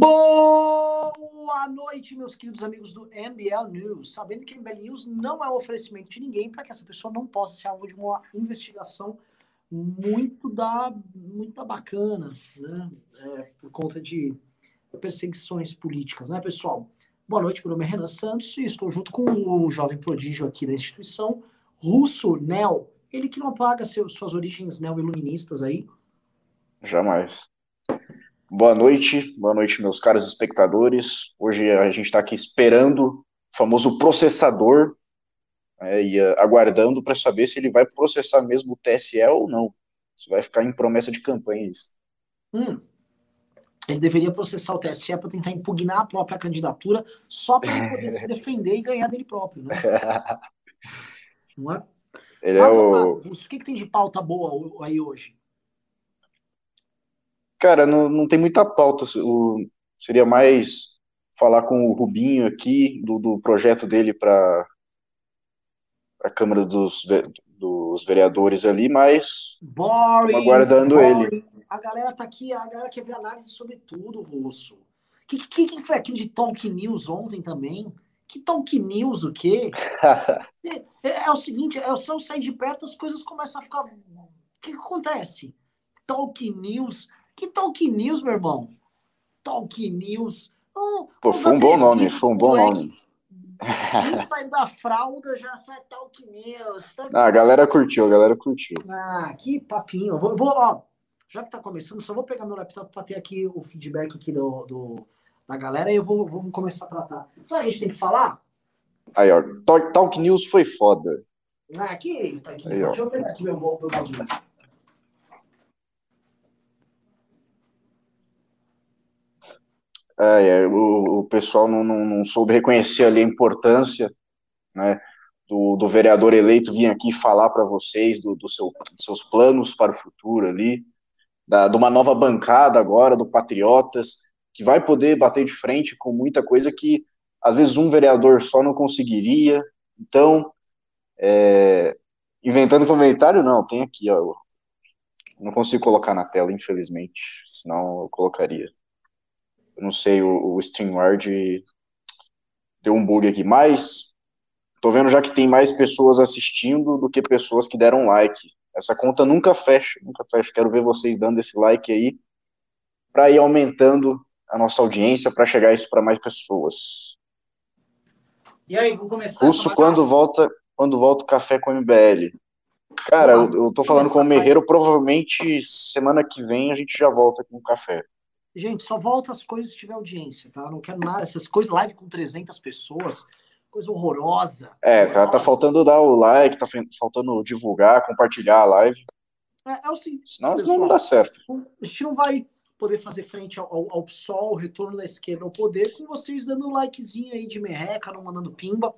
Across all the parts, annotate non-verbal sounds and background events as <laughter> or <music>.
Boa noite, meus queridos amigos do MBL News. Sabendo que MBL News não é um oferecimento de ninguém para que essa pessoa não possa ser alvo de uma investigação muito da muito bacana, né? É, por conta de perseguições políticas, né, pessoal? Boa noite, meu nome é Renan Santos e estou junto com o jovem prodígio aqui da instituição, Russo Nel. Ele que não paga seus, suas origens neo-iluministas aí. Jamais. Boa noite, boa noite, meus caros espectadores. Hoje a gente está aqui esperando o famoso processador é, e uh, aguardando para saber se ele vai processar mesmo o TSE ou não. Isso vai ficar em promessa de campanha isso. Hum. Ele deveria processar o TSE para tentar impugnar a própria candidatura só para ele poder se <laughs> defender e ganhar dele próprio, né? <laughs> não é? Ele ah, é o... o que, que tem de pauta boa aí hoje? Cara, não, não tem muita pauta. O, seria mais falar com o Rubinho aqui, do, do projeto dele para a Câmara dos, dos Vereadores ali, mas boring, aguardando boring. ele. A galera tá aqui, a galera quer ver análise sobre tudo, Russo. O que, que, que foi aquilo de Talk News ontem também? Que Talk News o quê? <laughs> é, é, é, o seguinte, é só sair de perto, as coisas começam a ficar... O que, que acontece? Talk News que Talk News, meu irmão? Talk News. Um, Pô, foi um bom nome, foi um bom nome. <laughs> sai da fralda, já sai Talk News. Tá ah, a galera curtiu, a galera curtiu. Ah, que papinho. Vou, vou, ó, já que tá começando, só vou pegar meu laptop para ter aqui o feedback aqui do, do da galera e eu vou, vou começar a tratar. Sabe o que a gente tem que falar? Aí, ó, Talk, Talk News foi foda. Ah, aqui, tá aqui. Aí, Deixa eu pegar aqui meu, meu. É, é, o, o, pessoal não, não, não, soube reconhecer ali a importância né, do, do vereador eleito vir aqui falar para vocês do, do seu, dos seus planos para o futuro ali, da, de uma nova bancada agora, do Patriotas, que vai poder bater de frente com muita coisa que às vezes um vereador só não conseguiria. Então, é, inventando comentário, não, tem aqui, ó. Não consigo colocar na tela, infelizmente, senão eu colocaria. Eu não sei, o, o StreamYard deu um bug aqui, mas tô vendo já que tem mais pessoas assistindo do que pessoas que deram like. Essa conta nunca fecha, nunca fecha. Quero ver vocês dando esse like aí para ir aumentando a nossa audiência para chegar isso para mais pessoas. E aí, vamos começar. Russo, quando volta, quando volta o café com o MBL? Cara, eu, eu tô falando com o Merreiro, provavelmente semana que vem a gente já volta com o café. Gente, só volta as coisas se tiver audiência, tá? Não quero nada, essas coisas live com 300 pessoas, coisa horrorosa. É, horrorosa. Tá, faltando dar o like, tá faltando divulgar, compartilhar a live. É, é o seguinte. Senão pessoal, não dá certo. A gente não vai poder fazer frente ao, ao, ao PSOL, o retorno da esquerda ao poder, com vocês dando um likezinho aí de merreca, não mandando pimba.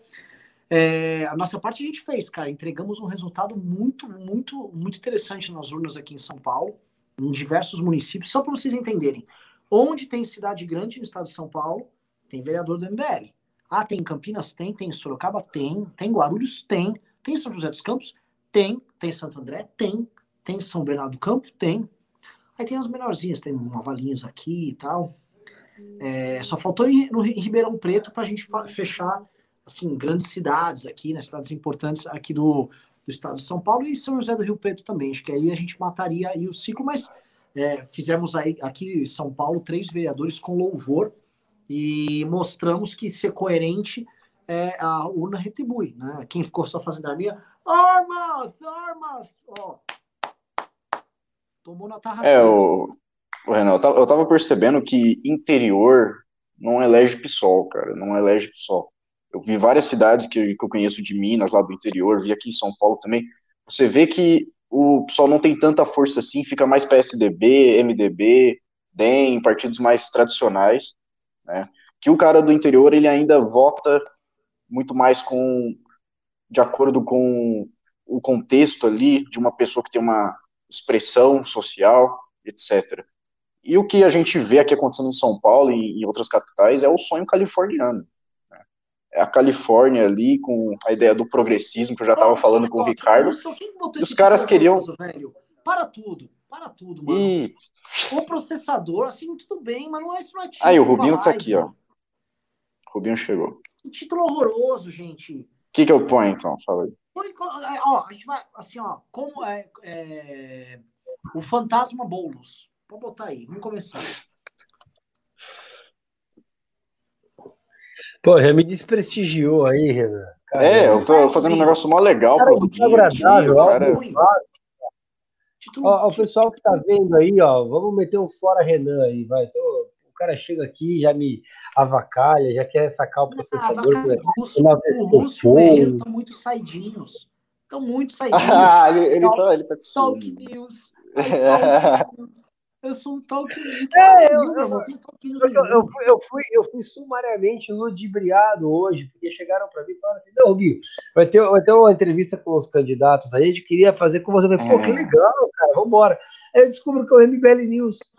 É, a nossa parte a gente fez, cara. Entregamos um resultado muito, muito, muito interessante nas urnas aqui em São Paulo, em diversos municípios, só para vocês entenderem. Onde tem cidade grande no estado de São Paulo, tem vereador do MBL. Ah, tem Campinas? Tem. Tem Sorocaba? Tem. Tem Guarulhos? Tem. Tem São José dos Campos? Tem. Tem Santo André? Tem. Tem São Bernardo do Campo? Tem. Aí tem os menorzinhos, tem Avalinhos aqui e tal. É, só faltou no Ribeirão Preto para a gente fechar assim grandes cidades aqui, né, cidades importantes aqui do, do estado de São Paulo e São José do Rio Preto também. Acho que aí a gente mataria aí o ciclo, mas é, fizemos aí aqui em São Paulo três vereadores com louvor e mostramos que ser coerente é, a urna retribui, né? Quem ficou só fazendo a minha armas, armas, ó, tomou na tarra. É, o, o Renan, eu tava, eu tava percebendo que interior não elege PSOL, cara, não elege PSOL. Eu vi várias cidades que, que eu conheço de Minas, lá do interior, vi aqui em São Paulo também. Você vê que o pessoal não tem tanta força assim, fica mais PSDB, MDB, DEM, partidos mais tradicionais, né? Que o cara do interior ele ainda vota muito mais com de acordo com o contexto ali de uma pessoa que tem uma expressão social, etc. E o que a gente vê aqui acontecendo em São Paulo e em outras capitais é o sonho californiano a Califórnia ali, com a ideia do progressismo, que eu já estava falando com o Ricardo. os caras queriam. Velho? Para tudo. para tudo, mano. E... O processador, assim, tudo bem, mas não é isso não é título. Aí, o Rubinho tá aqui, ó. O Rubinho chegou. Um título horroroso, gente. O que, que eu ponho, então? Fala aí. É, ó, a gente vai, assim, ó, como é, é o Fantasma Boulos. Vou botar aí, vamos começar. Pô, já me desprestigiou aí, Renan. Caramba. É, eu tô fazendo um negócio mó legal cara, pro dia, agradável, cara. Ó, o pessoal que tá vendo aí, ó, vamos meter um fora Renan aí, vai. Tô, o cara chega aqui, já me avacalha, já quer sacar o processador. Ah, o Russo, o Russo e o Guerreiro estão muito saidinhos. Estão muito <laughs> saidinhos. Ah, ele, ele, tá, ele tá com Talk News. Talk News. Eu sou um Tolkien. É, eu, eu, eu, eu, fui, eu fui sumariamente ludibriado hoje, porque chegaram para mim e falaram assim: não, Gui, vai ter, vai ter uma entrevista com os candidatos aí, a gente queria fazer com você. Eu falei, pô, que é. legal, cara, vambora. Aí eu descubro que é o MBL News. <laughs>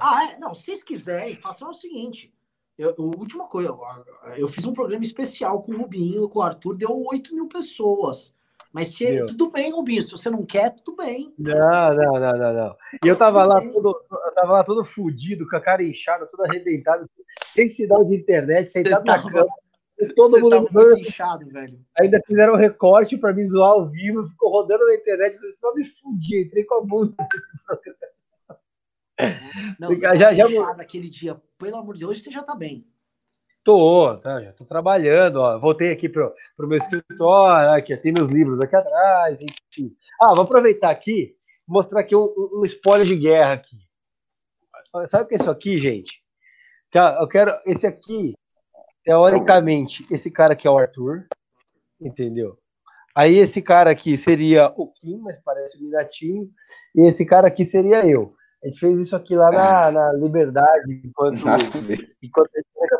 ah, é? Não, se vocês quiserem, façam o seguinte. Eu, última coisa, eu fiz um programa especial com o Rubinho, com o Arthur, deu 8 mil pessoas. Mas se, tudo bem, Rubinho, se você não quer, tudo bem. Não, não, não, não, não. E eu tava lá todo, eu tava lá todo fudido, com a cara inchada, todo arrebentado, sem sinal de internet, sentado na cama. Todo mundo muito inchado, velho. Ainda fizeram um recorte para me zoar ao vivo, ficou rodando na internet, eu só me fudi, entrei com a bunda <laughs> nesse programa. Não, já, já, já... naquele dia, pelo amor de Deus, hoje você já tá bem. Tô, tá, já tô trabalhando, ó. Voltei aqui pro, pro meu escritório, aqui, tem meus livros aqui atrás, enfim. Ah, vou aproveitar aqui, mostrar aqui um, um spoiler de guerra aqui. Sabe o que é isso aqui, gente? Tá, eu quero esse aqui, teoricamente, esse cara aqui é o Arthur, entendeu? Aí esse cara aqui seria o Kim, mas parece o Minatinho, e esse cara aqui seria eu. A gente fez isso aqui lá na, na Liberdade, enquanto, <laughs> enquanto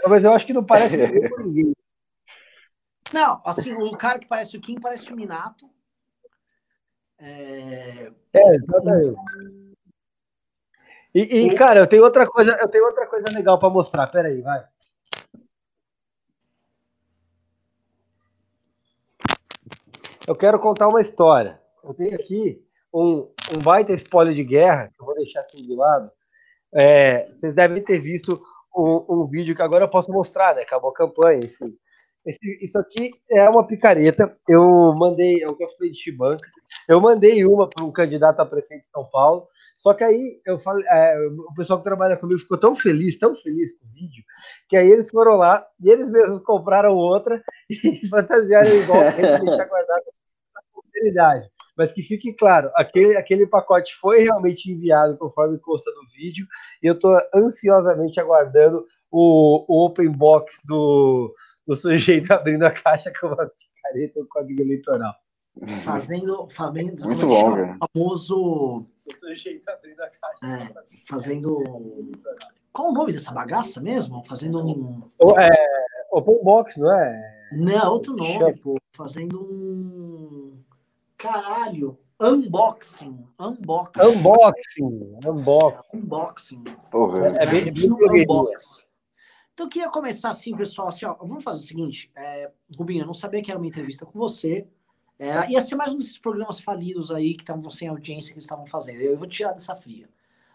mas eu acho que não parece <laughs> com ninguém. Não, assim, o cara que parece o Kim parece o Minato. É, é exatamente. E, e, cara, eu tenho outra coisa, eu tenho outra coisa legal para mostrar. Pera aí, vai. Eu quero contar uma história. Eu tenho aqui um, um baita spoiler de guerra, que eu vou deixar aqui de lado. É, vocês devem ter visto um, um, vídeo que agora eu posso mostrar, né? Acabou a campanha, enfim. Esse, isso aqui é uma picareta. Eu mandei, eu cosplay de Chibanca. Eu mandei uma para um candidato a prefeito de São Paulo. Só que aí eu falei, é, o pessoal que trabalha comigo ficou tão feliz, tão feliz com o vídeo, que aí eles foram lá e eles mesmos compraram outra <laughs> e fantasiaram igual a gente tinha guardado na posteridade. Mas que fique claro, aquele, aquele pacote foi realmente enviado conforme consta no vídeo, e eu estou ansiosamente aguardando o, o open box do, do sujeito <laughs> abrindo a caixa com uma picareta o código eleitoral. Fazendo, fazendo muito bom, cara. famoso. O sujeito abrindo a caixa. É, fazendo. Qual o nome dessa bagaça mesmo? Fazendo um. É, open box, não é? Não, outro nome, pô. Fazendo um. Caralho. Unboxing. Unboxing. Unboxing. Unboxing. Unboxing. Porra. É, é bem, bem unboxing. Então, eu queria começar assim, pessoal. Assim, ó, vamos fazer o seguinte. É, Rubinho, eu não sabia que era uma entrevista com você. Era, ia ser mais um desses programas falidos aí que estavam sem audiência que eles estavam fazendo. Eu vou tirar dessa fria.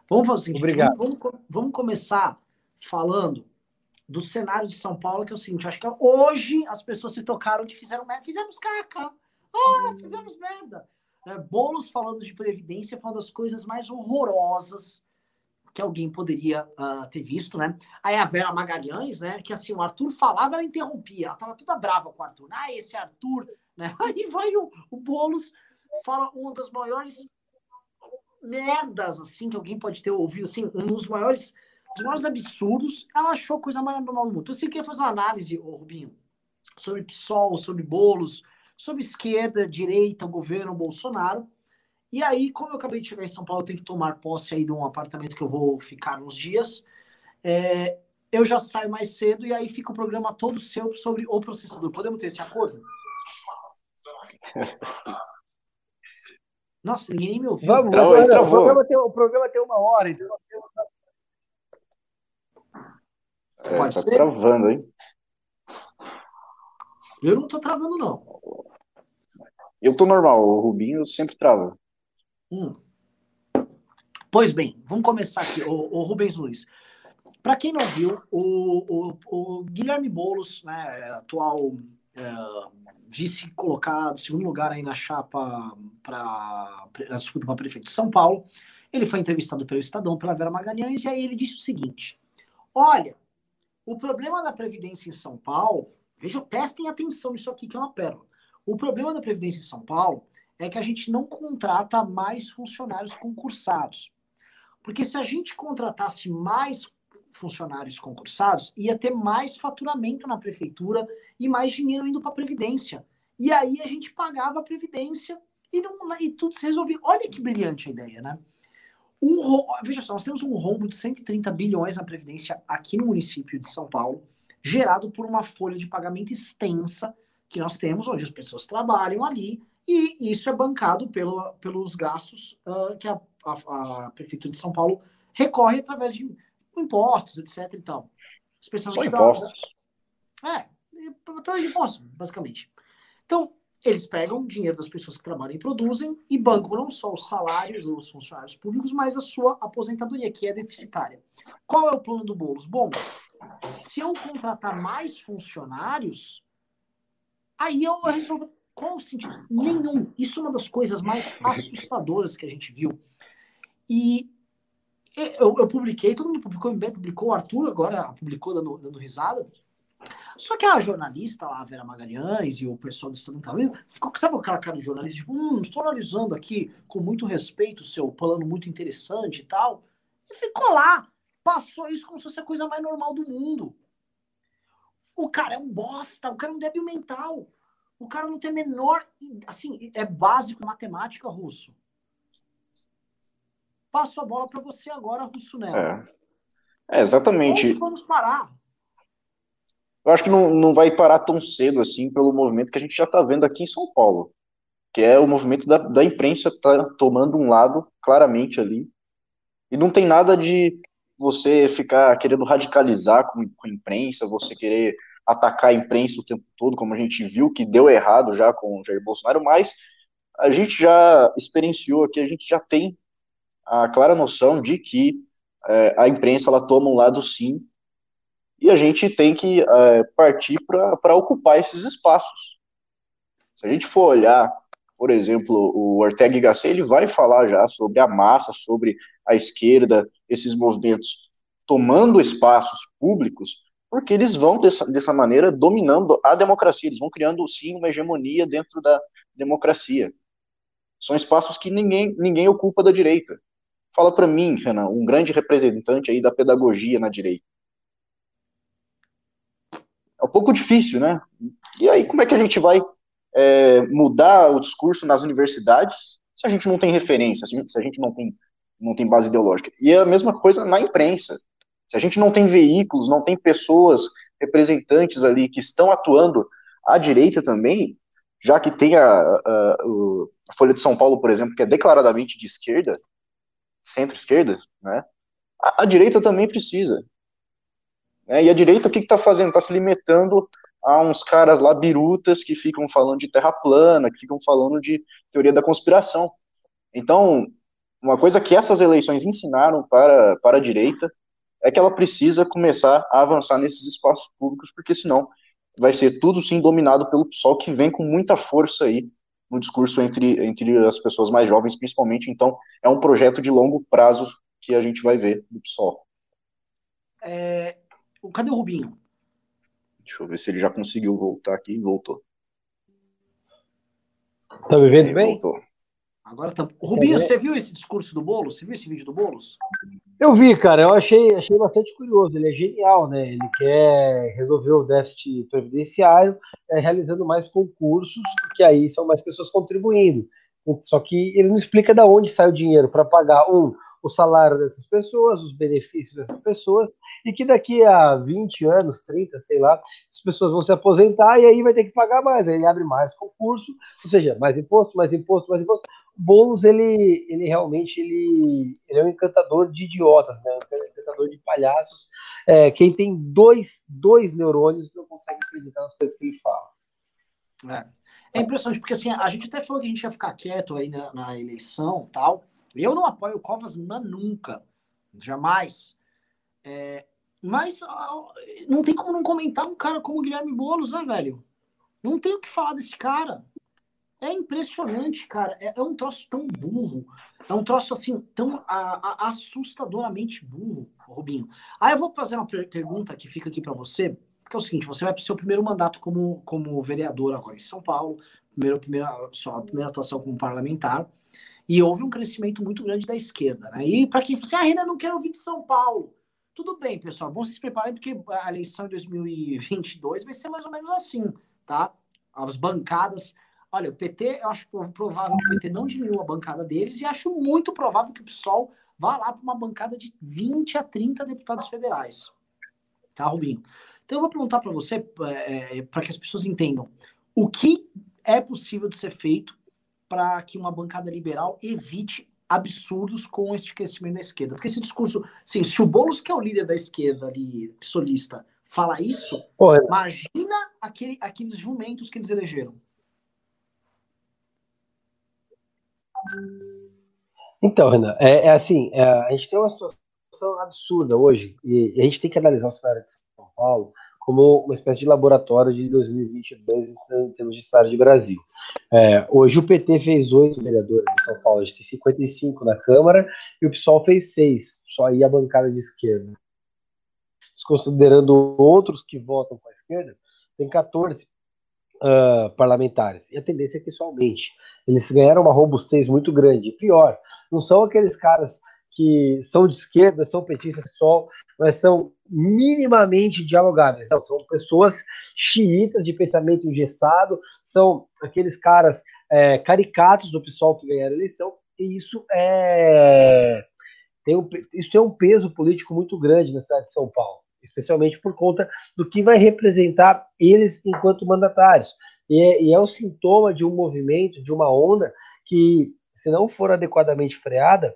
Vamos fazer o seguinte. Obrigado. Vamos, vamos, vamos começar falando do cenário de São Paulo, que é o seguinte. Acho que hoje as pessoas se tocaram de fizeram, fizemos caca. Ah, fizemos merda. É, Bolos falando de previdência foi uma das coisas mais horrorosas que alguém poderia uh, ter visto, né? Aí a Vera Magalhães, né? Que assim, o Arthur falava, ela interrompia, ela tava toda brava com o Arthur. Ah, esse Arthur, né? <laughs> Aí vai o, o Boulos, fala uma das maiores merdas, assim, que alguém pode ter ouvido, assim, um dos maiores, dos maiores absurdos. Ela achou coisa mais normal do mundo. Então, você queria fazer uma análise, ô Rubinho, sobre PSOL, sobre Bolos, sobre esquerda, direita, governo Bolsonaro. E aí, como eu acabei de chegar em São Paulo, eu tenho que tomar posse aí de um apartamento que eu vou ficar uns dias. É, eu já saio mais cedo e aí fica o programa todo seu sobre o processador. Podemos ter esse acordo? Nossa, ninguém nem me ouviu. Vamos, vamos, o, programa tem, o programa tem uma hora, então nós temos... É, Pode tá ser? travando, hein? Eu não tô travando, não. Eu tô normal, o Rubinho sempre trava. Hum. Pois bem, vamos começar aqui. O, o Rubens Luiz. Para quem não viu, o, o, o Guilherme Boulos, né, atual é, vice colocado, segundo lugar aí na chapa para a disputa para prefeito de São Paulo, ele foi entrevistado pelo Estadão, pela Vera Magalhães, e aí ele disse o seguinte: Olha, o problema da Previdência em São Paulo, veja, prestem atenção nisso aqui, que é uma pérola. O problema da Previdência em São Paulo é que a gente não contrata mais funcionários concursados. Porque se a gente contratasse mais funcionários concursados, ia ter mais faturamento na prefeitura e mais dinheiro indo para a Previdência. E aí a gente pagava a Previdência e, não, e tudo se resolvia. Olha que brilhante a ideia, né? Um, veja só, nós temos um rombo de 130 bilhões na Previdência aqui no município de São Paulo, gerado por uma folha de pagamento extensa que nós temos, onde as pessoas trabalham ali, e isso é bancado pelo, pelos gastos uh, que a, a, a, Prefeitura de São Paulo recorre através de impostos, etc. E tal. Especialmente Só impostos. Da, é, através de impostos, basicamente. Então, eles pegam o dinheiro das pessoas que trabalham e produzem e bancam não só os salários dos funcionários públicos, mas a sua aposentadoria, que é deficitária. Qual é o plano do Boulos? Bom, se eu contratar mais funcionários, aí eu resolvo. Qual o sentido? Nenhum. Isso é uma das coisas mais assustadoras que a gente viu. E eu, eu publiquei, todo mundo publicou, o publicou, o Arthur agora publicou dando, dando risada. Só que a jornalista lá, a Vera Magalhães e o pessoal do Estado Caminho, ficou, sabe aquela cara de jornalista? Tipo, hum, estou analisando aqui com muito respeito o seu plano muito interessante e tal. E ficou lá. Passou isso como se fosse a coisa mais normal do mundo. O cara é um bosta, o cara é um débil mental. O cara não tem menor. Assim, é básico matemática russo. Passo a bola para você agora, Russo Nelo. É. é, exatamente. Onde vamos parar? Eu acho que não, não vai parar tão cedo assim pelo movimento que a gente já está vendo aqui em São Paulo, que é o movimento da, da imprensa tá tomando um lado claramente ali. E não tem nada de você ficar querendo radicalizar com, com a imprensa, você querer atacar a imprensa o tempo todo, como a gente viu que deu errado já com o Jair Bolsonaro, mas a gente já experienciou aqui, a gente já tem a clara noção de que é, a imprensa ela toma um lado sim e a gente tem que é, partir para ocupar esses espaços. Se a gente for olhar, por exemplo, o Ortega y Gasset, ele vai falar já sobre a massa, sobre a esquerda, esses movimentos tomando espaços públicos, porque eles vão dessa, dessa maneira dominando a democracia, eles vão criando sim uma hegemonia dentro da democracia. São espaços que ninguém, ninguém ocupa da direita. Fala para mim, Renan, um grande representante aí da pedagogia na direita é um pouco difícil, né? E aí, como é que a gente vai é, mudar o discurso nas universidades se a gente não tem referência, se a gente não tem, não tem base ideológica? E é a mesma coisa na imprensa. Se a gente não tem veículos, não tem pessoas representantes ali que estão atuando à direita também, já que tem a, a, a Folha de São Paulo, por exemplo, que é declaradamente de esquerda, centro-esquerda, né? A, a, direita também precisa. Né? E a direita, o que está fazendo? Está se limitando a uns caras lá birutas que ficam falando de terra plana, que ficam falando de teoria da conspiração. Então, uma coisa que essas eleições ensinaram para, para a direita é que ela precisa começar a avançar nesses espaços públicos, porque senão vai ser tudo sim dominado pelo PSOL, que vem com muita força aí no discurso entre, entre as pessoas mais jovens, principalmente. Então, é um projeto de longo prazo que a gente vai ver do PSOL. É, Cadê o Rubinho? Deixa eu ver se ele já conseguiu voltar aqui. Voltou. Tá me vendo bem? Voltou. Agora tá. Rubinho, você viu esse discurso do Boulos? Você viu esse vídeo do Boulos? Eu vi, cara. Eu achei, achei bastante curioso. Ele é genial, né? Ele quer resolver o déficit previdenciário é, realizando mais concursos, porque aí são mais pessoas contribuindo. Só que ele não explica de onde sai o dinheiro para pagar um o salário dessas pessoas, os benefícios dessas pessoas, e que daqui a 20 anos, 30, sei lá, as pessoas vão se aposentar e aí vai ter que pagar mais, aí ele abre mais concurso, ou seja, mais imposto, mais imposto, mais imposto. Boulos, ele, ele realmente ele, ele é um encantador de idiotas, né? um encantador de palhaços. É, quem tem dois, dois neurônios não consegue acreditar nas coisas que ele fala. É. é impressionante, porque assim, a gente até falou que a gente ia ficar quieto aí na, na eleição tal, Eu não apoio o Covas nunca, jamais. É, mas não tem como não comentar um cara como o Guilherme Boulos, né, velho? Não tem o que falar desse cara. É impressionante, cara. É, é, um troço tão burro. É um troço assim, tão a, a, assustadoramente burro, Rubinho. Aí eu vou fazer uma per pergunta que fica aqui para você, que é o seguinte: você vai para o seu primeiro mandato como, como vereador agora em São Paulo, primeiro, primeira, só a primeira atuação como parlamentar, e houve um crescimento muito grande da esquerda. Né? E para quem fala assim, ah, Renan, não quero ouvir de São Paulo. Tudo bem, pessoal, bom se preparem, porque a eleição em 2022 vai ser mais ou menos assim, tá? As bancadas Olha, o PT, eu acho provável que o PT não diminua a bancada deles e acho muito provável que o PSOL vá lá para uma bancada de 20 a 30 deputados federais. Tá, Rubinho? Então eu vou perguntar para você, é, é para que as pessoas entendam, o que é possível de ser feito para que uma bancada liberal evite absurdos com este crescimento da esquerda? Porque esse discurso, sim, se o Boulos, que é o líder da esquerda ali, psolista, fala isso, Porra. imagina aquele, aqueles jumentos que eles elegeram. Então, Renan, é, é assim, é, a gente tem uma situação absurda hoje, e a gente tem que analisar o cenário de São Paulo como uma espécie de laboratório de 2022 em termos de estado de Brasil. É, hoje o PT fez oito vereadores em São Paulo, a gente tem 55 na Câmara, e o PSOL fez seis, só aí a bancada de esquerda. Considerando outros que votam com a esquerda, tem 14 uh, parlamentares. E a tendência é que isso aumente. Eles ganharam uma robustez muito grande. Pior, não são aqueles caras que são de esquerda, são petistas só, mas são minimamente dialogáveis. Não, são pessoas xiitas de pensamento engessado, são aqueles caras é, caricatos do pessoal que ganharam a eleição, e isso é tem um, isso tem um peso político muito grande na cidade de São Paulo especialmente por conta do que vai representar eles enquanto mandatários. E é, e é o sintoma de um movimento, de uma onda que, se não for adequadamente freada,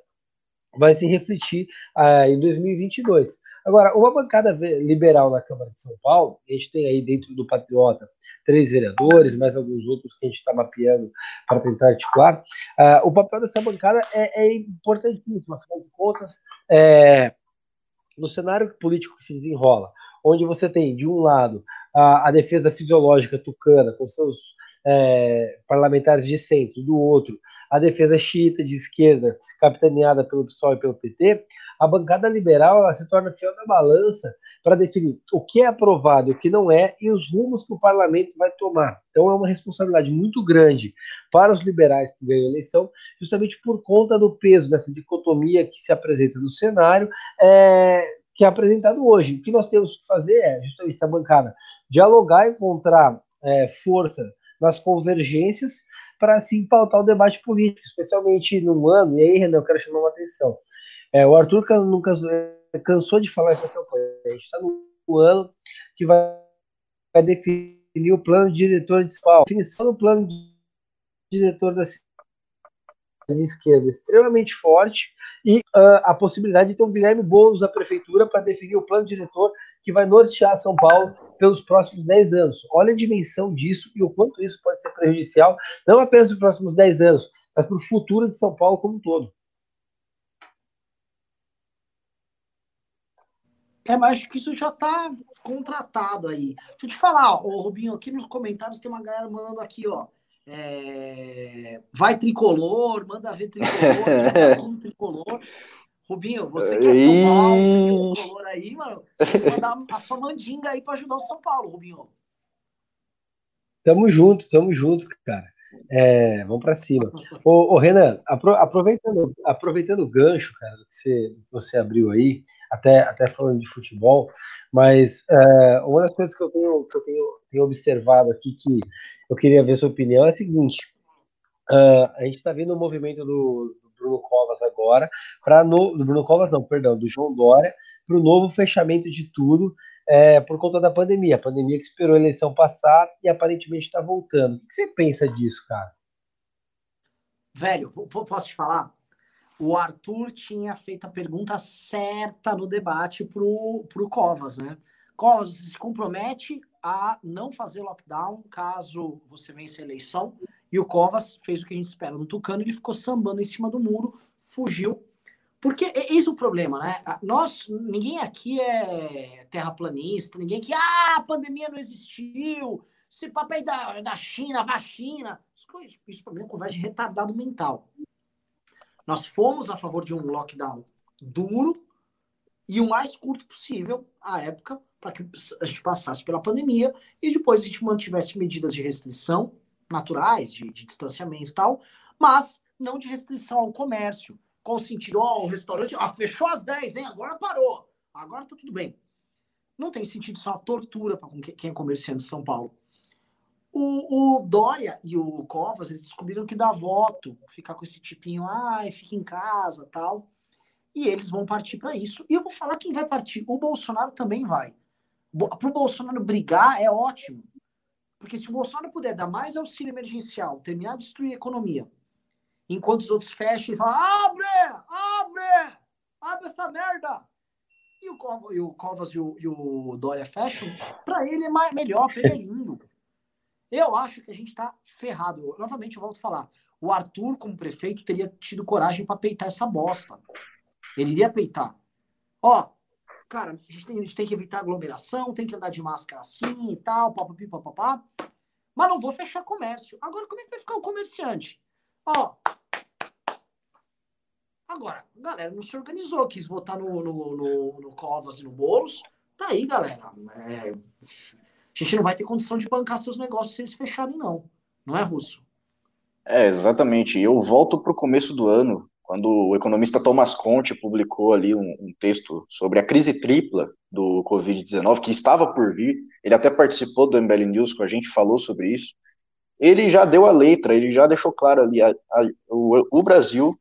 vai se refletir ah, em 2022. Agora, uma bancada liberal na Câmara de São Paulo, a gente tem aí dentro do Patriota três vereadores, mais alguns outros que a gente está mapeando para tentar articular. Ah, o papel dessa bancada é, é importantíssimo, afinal de contas, é, no cenário político que se desenrola, onde você tem, de um lado, a, a defesa fisiológica tucana, com seus é, parlamentares de centro, do outro, a defesa xiita de esquerda, capitaneada pelo PSOL e pelo PT, a bancada liberal ela se torna fiel da balança para definir o que é aprovado e o que não é e os rumos que o parlamento vai tomar. Então é uma responsabilidade muito grande para os liberais que ganham a eleição, justamente por conta do peso dessa dicotomia que se apresenta no cenário. É, que é apresentado hoje. O que nós temos que fazer é, justamente essa bancada, dialogar, encontrar é, força nas convergências para assim pautar o debate político, especialmente no ano, e aí, Renan, eu quero chamar uma atenção. É, o Arthur nunca cansou de falar isso na campanha. A gente está no ano que vai, vai, definir o plano de diretor de São Definição do plano de diretor da esquerda extremamente forte e uh, a possibilidade de ter um Guilherme Boulos da prefeitura para definir o plano diretor que vai nortear São Paulo pelos próximos 10 anos. Olha a dimensão disso e o quanto isso pode ser prejudicial, não apenas para os próximos 10 anos, mas para o futuro de São Paulo como um todo. É, mas acho que isso já está contratado aí. Deixa eu te falar, ô Rubinho, aqui nos comentários tem uma galera mandando aqui, ó. É... Vai tricolor, manda ver tricolor, <laughs> tudo tricolor. Rubinho, você quer é São Paulo, tricolor aí, mano, mandar a sua mandinga aí para ajudar o São Paulo, Rubinho. Tamo junto, tamo junto, cara. É, vamos para cima. ô, ô, Renan, aproveitando, aproveitando o gancho, cara, que você, você abriu aí, até, até falando de futebol, mas é, uma das coisas que eu, tenho, que eu tenho, tenho observado aqui que eu queria ver sua opinião é a seguinte: uh, a gente está vendo o movimento do Bruno Covas agora, para no, do Bruno Covas não, perdão, do João Dória, para o novo fechamento de tudo é, por conta da pandemia. A pandemia que esperou a eleição passar e aparentemente está voltando. O que você pensa disso, cara? Velho, posso te falar? O Arthur tinha feito a pergunta certa no debate pro, pro Covas, né? Covas, se compromete a não fazer lockdown caso você vença a eleição. E o Covas fez o que a gente espera no Tucano, ele ficou sambando em cima do muro, fugiu. Porque eis o problema, né? Nós, ninguém aqui é terraplanista, ninguém que, ah, a pandemia não existiu, esse papel da, da China, vacina. Isso, isso para mim é conversa de retardado mental. Nós fomos a favor de um lockdown duro e o mais curto possível, à época, para que a gente passasse pela pandemia e depois a gente mantivesse medidas de restrição naturais, de, de distanciamento e tal, mas não de restrição ao comércio. Qual o sentido? Ó, oh, o restaurante ah, fechou às 10, hein? Agora parou. Agora tá tudo bem. Não tem sentido, isso é uma tortura para quem é comerciante de São Paulo. O, o, Dória e o Covas eles descobriram que dá voto, ficar com esse tipinho, ai, fica em casa tal. E eles vão partir para isso. E eu vou falar quem vai partir. O Bolsonaro também vai. Para o Bolsonaro brigar é ótimo. Porque se o Bolsonaro puder dar mais auxílio emergencial, terminar de destruir a economia, enquanto os outros fecham e falam: abre, abre, abre essa merda. E o, Covas e o, Covas e o, e o Dória fecham, para ele é mais, melhor, para ele é lindo. Eu acho que a gente está ferrado. Eu, novamente, eu volto a falar. O Arthur, como prefeito, teria tido coragem para peitar essa bosta. Ele iria peitar. Ó, cara, a gente, tem, a gente tem que evitar aglomeração, tem que andar de máscara assim e tal, papapi, papapá. Mas não vou fechar comércio. Agora, como é que vai ficar o comerciante? Ó. Agora, a galera não se organizou, quis votar no, no, no, no Covas e no Boulos. Tá aí, galera. É, a gente não vai ter condição de bancar seus negócios se eles fecharem, não. Não é, Russo? É, exatamente. Eu volto para o começo do ano, quando o economista Thomas Conte publicou ali um, um texto sobre a crise tripla do Covid-19, que estava por vir. Ele até participou do MBL News com a gente, falou sobre isso. Ele já deu a letra, ele já deixou claro ali, a, a, o, o Brasil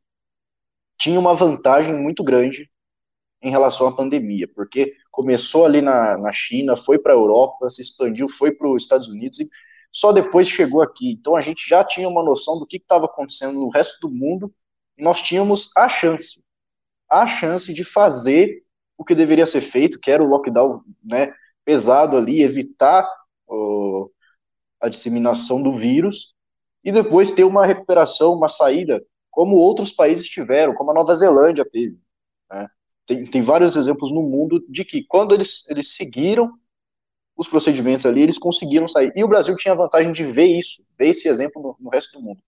tinha uma vantagem muito grande em relação à pandemia, porque começou ali na, na China, foi para a Europa, se expandiu, foi para os Estados Unidos e só depois chegou aqui. Então a gente já tinha uma noção do que estava acontecendo no resto do mundo nós tínhamos a chance, a chance de fazer o que deveria ser feito, que era o lockdown né, pesado ali, evitar a disseminação do vírus e depois ter uma recuperação, uma saída, como outros países tiveram, como a Nova Zelândia teve. Né? Tem, tem vários exemplos no mundo de que quando eles, eles seguiram os procedimentos ali, eles conseguiram sair. E o Brasil tinha a vantagem de ver isso, ver esse exemplo no, no resto do mundo.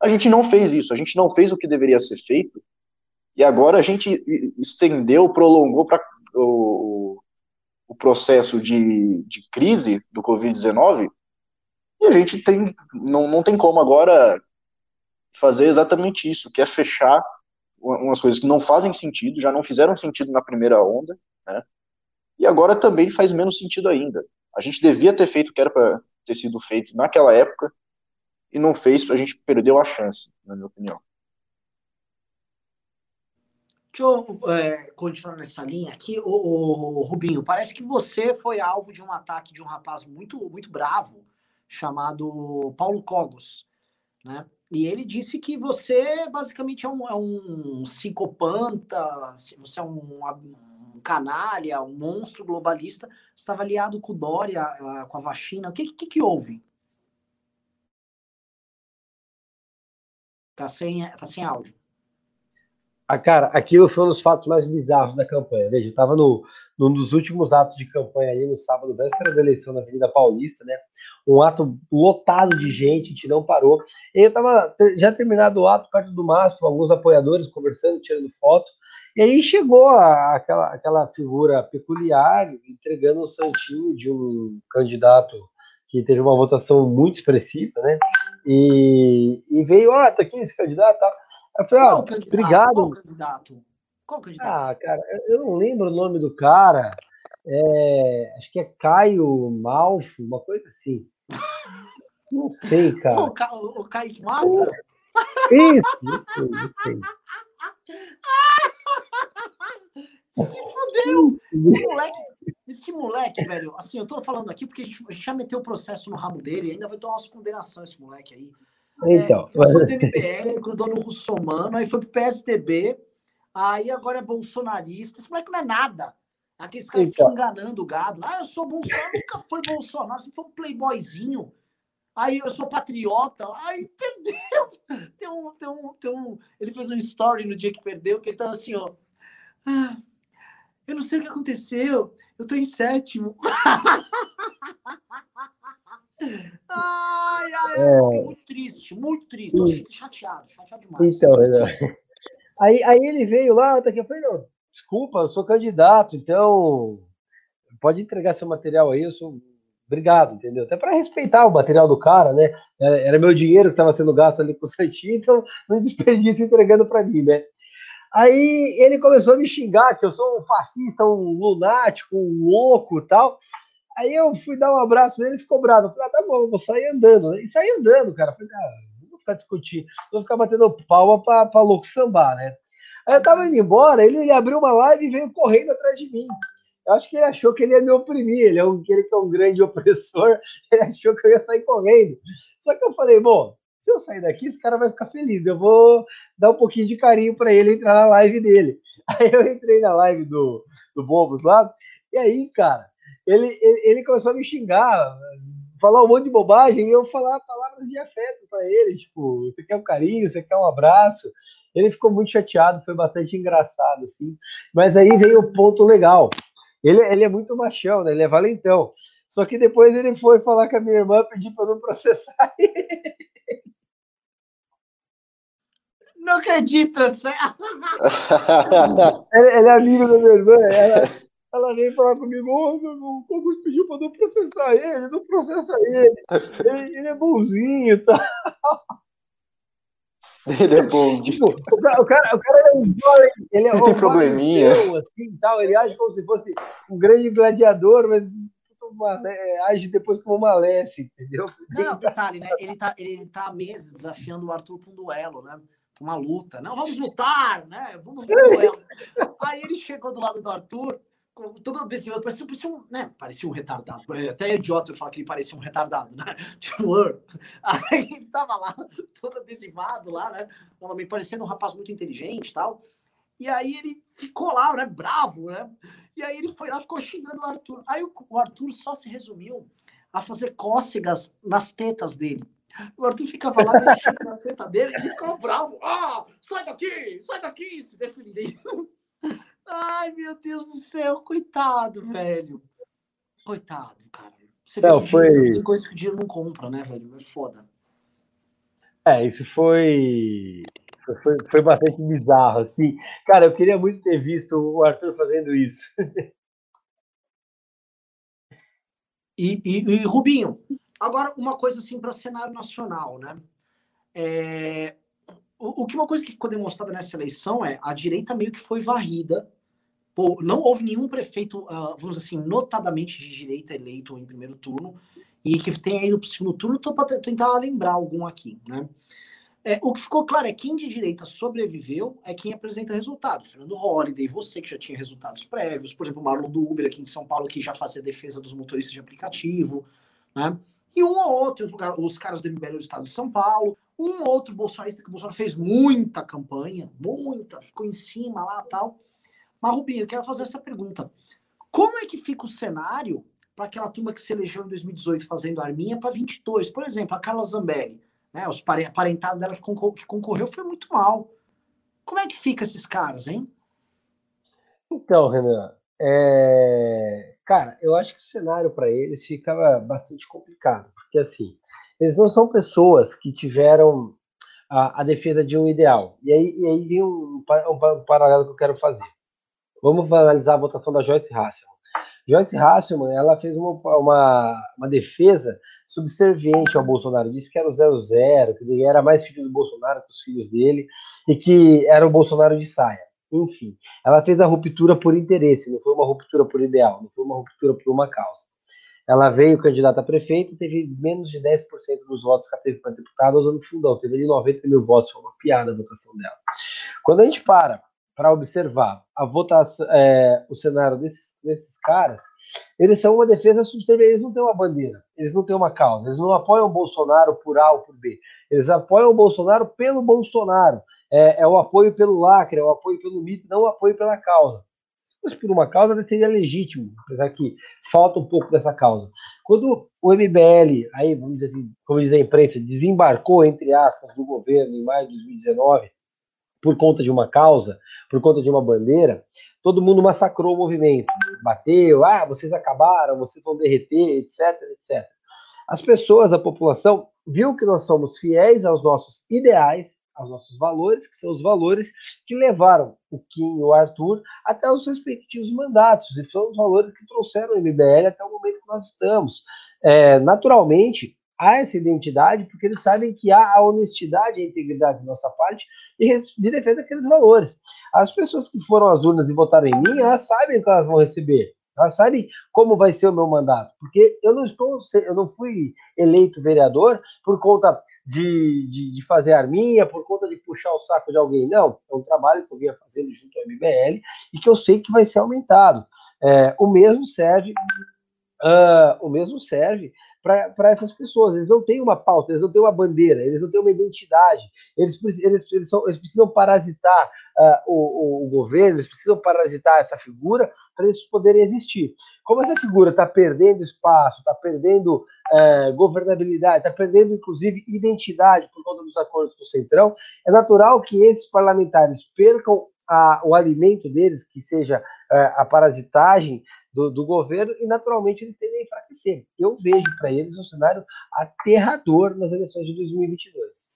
A gente não fez isso, a gente não fez o que deveria ser feito, e agora a gente estendeu, prolongou para o, o processo de, de crise do Covid-19, e a gente tem, não, não tem como agora fazer exatamente isso, que é fechar umas coisas que não fazem sentido, já não fizeram sentido na primeira onda, né? E agora também faz menos sentido ainda. A gente devia ter feito o que era para ter sido feito naquela época e não fez, a gente perdeu a chance, na minha opinião. Deixa eu é, continuar nessa linha aqui. O, Rubinho, parece que você foi alvo de um ataque de um rapaz muito, muito bravo chamado Paulo Cogos, né? E ele disse que você basicamente é um, é um psicopanta, você é um, um canalha, um monstro globalista. Estava aliado com o Dória, uh, com a vacina. O que, que, que houve? Tá sem, tá sem áudio. Ah, cara, aquilo foi um dos fatos mais bizarros da campanha. Veja, eu estava no, num dos últimos atos de campanha ali no sábado, véspera da eleição na Avenida Paulista, né? Um ato lotado de gente, a gente não parou. E eu estava já terminado o ato perto do MASP, com alguns apoiadores conversando, tirando foto. E aí chegou a, aquela, aquela figura peculiar, entregando um santinho de um candidato que teve uma votação muito expressiva, né? E, e veio, ó, oh, tá aqui esse candidato, tá? Eu falei, ó, oh, obrigado. Qual candidato? Qual candidato? Ah, cara, eu não lembro o nome do cara. É, acho que é Caio Malfo, uma coisa assim. <laughs> Não sei, cara. O, Ca... o Kaique Mata? Isso, isso, isso. <laughs> Se fudeu! Esse moleque, esse moleque, velho, assim, eu tô falando aqui porque a gente, a gente já meteu o processo no rabo dele e ainda vai tomar uma condenação esse moleque aí. Então. É, foi do MBL, grudou no Russomano, aí foi pro PSDB, aí agora é bolsonarista. Esse moleque não é nada. Aqueles caras então. ficam enganando o gado. Ah, eu sou Bolsonaro, nunca foi Bolsonaro, você foi um playboyzinho. Aí eu sou patriota, aí perdeu. <laughs> Tem um, tem um, tem um. Ele fez um story no dia que perdeu, que ele tava assim, ó. Ah, eu não sei o que aconteceu, eu tô em sétimo. <laughs> ai, ai, é... muito triste, muito triste. chateado, chateado demais. Então, aí, aí ele veio lá, tá aqui, eu falei, não, desculpa, eu sou candidato, então pode entregar seu material aí, eu sou obrigado, entendeu? Até para respeitar o material do cara, né? Era meu dinheiro que estava sendo gasto ali com o Santinho, então não desperdício entregando para mim, né? Aí ele começou a me xingar que eu sou um fascista, um lunático, um louco tal. Aí eu fui dar um abraço nele e ficou bravo. Eu falei, ah, tá bom, vou sair andando. E saí andando, cara. Eu falei, ah, não vou ficar discutindo, não vou ficar batendo palma para louco sambar, né? Aí eu tava indo embora, ele, ele abriu uma live e veio correndo atrás de mim. Eu acho que ele achou que ele ia me oprimir, ele é um, ele que é um grande <laughs> opressor, ele achou que eu ia sair correndo. Só que eu falei, bom, se eu sair daqui, esse cara vai ficar feliz, eu vou dar um pouquinho de carinho para ele entrar na live dele. <laughs> Aí eu entrei na live do, do Bobos lá, e aí, cara, ele, ele, ele começou a me xingar, falar um monte de bobagem, e eu falar palavras de afeto para ele, tipo, você quer um carinho, você quer um abraço. Ele ficou muito chateado, foi bastante engraçado, assim. Mas aí veio o ponto legal. Ele, ele é muito machão, né? Ele é valentão. Só que depois ele foi falar com a minha irmã, pedir para não processar <laughs> ele. Não acredito, ele, <laughs> ele é amigo da minha irmã. Ela, ela veio falar comigo, oh, o Augusto pediu para não processar ele, não processa ele. Ele, ele é bonzinho e tal. Ele é bom. Tipo, o, cara, o, cara, o cara é um jovem, ele, é ele tem probleminha. Assim, tal, ele age como se fosse um grande gladiador, mas é, age depois como uma lesse, entendeu? Não, detalhe, né? Ele tá, ele tá há meses desafiando o Arthur para um duelo, né? Uma luta. Não, vamos lutar, né? Vamos ver duelo. <laughs> Aí ele chegou do lado do Arthur, todo adesivo, parecia, parecia, um, né? parecia um retardado. Até é idiota eu falar que ele parecia um retardado, né? <laughs> Tipo, aí ele tava lá, <laughs> todo adesivado lá, né? Me parecendo um rapaz muito inteligente e tal. E aí ele ficou lá, né? Bravo, né? E aí ele foi lá, ficou xingando o Arthur. Aí o Arthur só se resumiu a fazer cócegas nas tetas dele. O Arthur ficava lá mexendo na teta dele e ele ficava bravo. Ah, sai daqui, sai daqui, se defendendo. Ai, meu Deus do céu, coitado, velho. Coitado, cara. Você não, foi... Dinheiro, tem coisa que o dinheiro não compra, né, velho? É foda. É, isso foi... foi. Foi bastante bizarro, assim. Cara, eu queria muito ter visto o Arthur fazendo isso. E, e, e Rubinho, agora uma coisa assim para cenário nacional, né? É, o, o, que uma coisa que ficou demonstrada nessa eleição é a direita meio que foi varrida não houve nenhum prefeito, uh, vamos dizer assim, notadamente de direita eleito em primeiro turno e que tenha ido para o segundo turno. Estou para tentar lembrar algum aqui, né? É, o que ficou claro é quem de direita sobreviveu é quem apresenta resultado. Fernando Holliday, você que já tinha resultados prévios, por exemplo, Marlon do Uber aqui em São Paulo, que já fazia defesa dos motoristas de aplicativo, né? E um ou outro, os caras do MBL do Estado de São Paulo, um ou outro bolsonarista que o Bolsonaro fez muita campanha, muita, ficou em cima lá tal. Mas, Rubinho, eu quero fazer essa pergunta. Como é que fica o cenário para aquela turma que se elegeu em 2018 fazendo arminha para 22? Por exemplo, a Carla Zambelli, né? Os parentados dela que, concor que concorreu foi muito mal. Como é que fica esses caras, hein? Então, Renan, é... cara, eu acho que o cenário para eles fica bastante complicado, porque assim, eles não são pessoas que tiveram a, a defesa de um ideal. E aí, e aí vem um, um, um paralelo que eu quero fazer. Vamos analisar a votação da Joyce Hasselman. Joyce Hasselman, ela fez uma, uma, uma, defesa subserviente ao Bolsonaro. Disse que era o 00, que ele era mais filho do Bolsonaro que os filhos dele, e que era o Bolsonaro de saia. Enfim, ela fez a ruptura por interesse, não foi uma ruptura por ideal, não foi uma ruptura por uma causa. Ela veio candidata a prefeita teve menos de 10% dos votos que ela teve para deputada usando fundão. Teve ali 90 mil votos, foi uma piada a votação dela. Quando a gente para para observar a votação, é, o cenário desses, desses caras, eles são uma defesa subserviente, eles não têm uma bandeira, eles não têm uma causa, eles não apoiam o Bolsonaro por A ou por B, eles apoiam o Bolsonaro pelo Bolsonaro, é, é o apoio pelo lacre, é o apoio pelo mito, não o apoio pela causa. Mas por uma causa seria legítimo, apesar que falta um pouco dessa causa. Quando o MBL, aí vamos dizer assim, como diz a imprensa, desembarcou, entre aspas, do governo em maio de 2019, por conta de uma causa, por conta de uma bandeira, todo mundo massacrou o movimento. Bateu, ah, vocês acabaram, vocês vão derreter, etc, etc. As pessoas, a população, viu que nós somos fiéis aos nossos ideais, aos nossos valores, que são os valores que levaram o Kim e o Arthur até os respectivos mandatos, e são os valores que trouxeram o MBL até o momento que nós estamos. É, naturalmente, há essa identidade, porque eles sabem que há a honestidade e a integridade de nossa parte de, de defesa daqueles valores. As pessoas que foram às urnas e votaram em mim, elas sabem que elas vão receber. Elas sabem como vai ser o meu mandato, porque eu não estou, eu não fui eleito vereador por conta de, de, de, fazer arminha, por conta de puxar o saco de alguém. Não, é um trabalho que eu vinha fazendo junto ao MBL e que eu sei que vai ser aumentado. É, o mesmo serve, uh, o mesmo serve para essas pessoas. Eles não têm uma pauta, eles não têm uma bandeira, eles não têm uma identidade. Eles, eles, eles, são, eles precisam parasitar uh, o, o, governo, eles precisam parasitar essa figura para eles poderem existir. Como essa figura está perdendo espaço, está perdendo uh, governabilidade, está perdendo, inclusive, identidade por conta dos acordos com o Centrão, é natural que esses parlamentares percam a, o alimento deles, que seja uh, a parasitagem do, do, governo, e naturalmente eles tendem a enfraquecer. Eu vejo para eles um cenário aterrador nas eleições de 2022.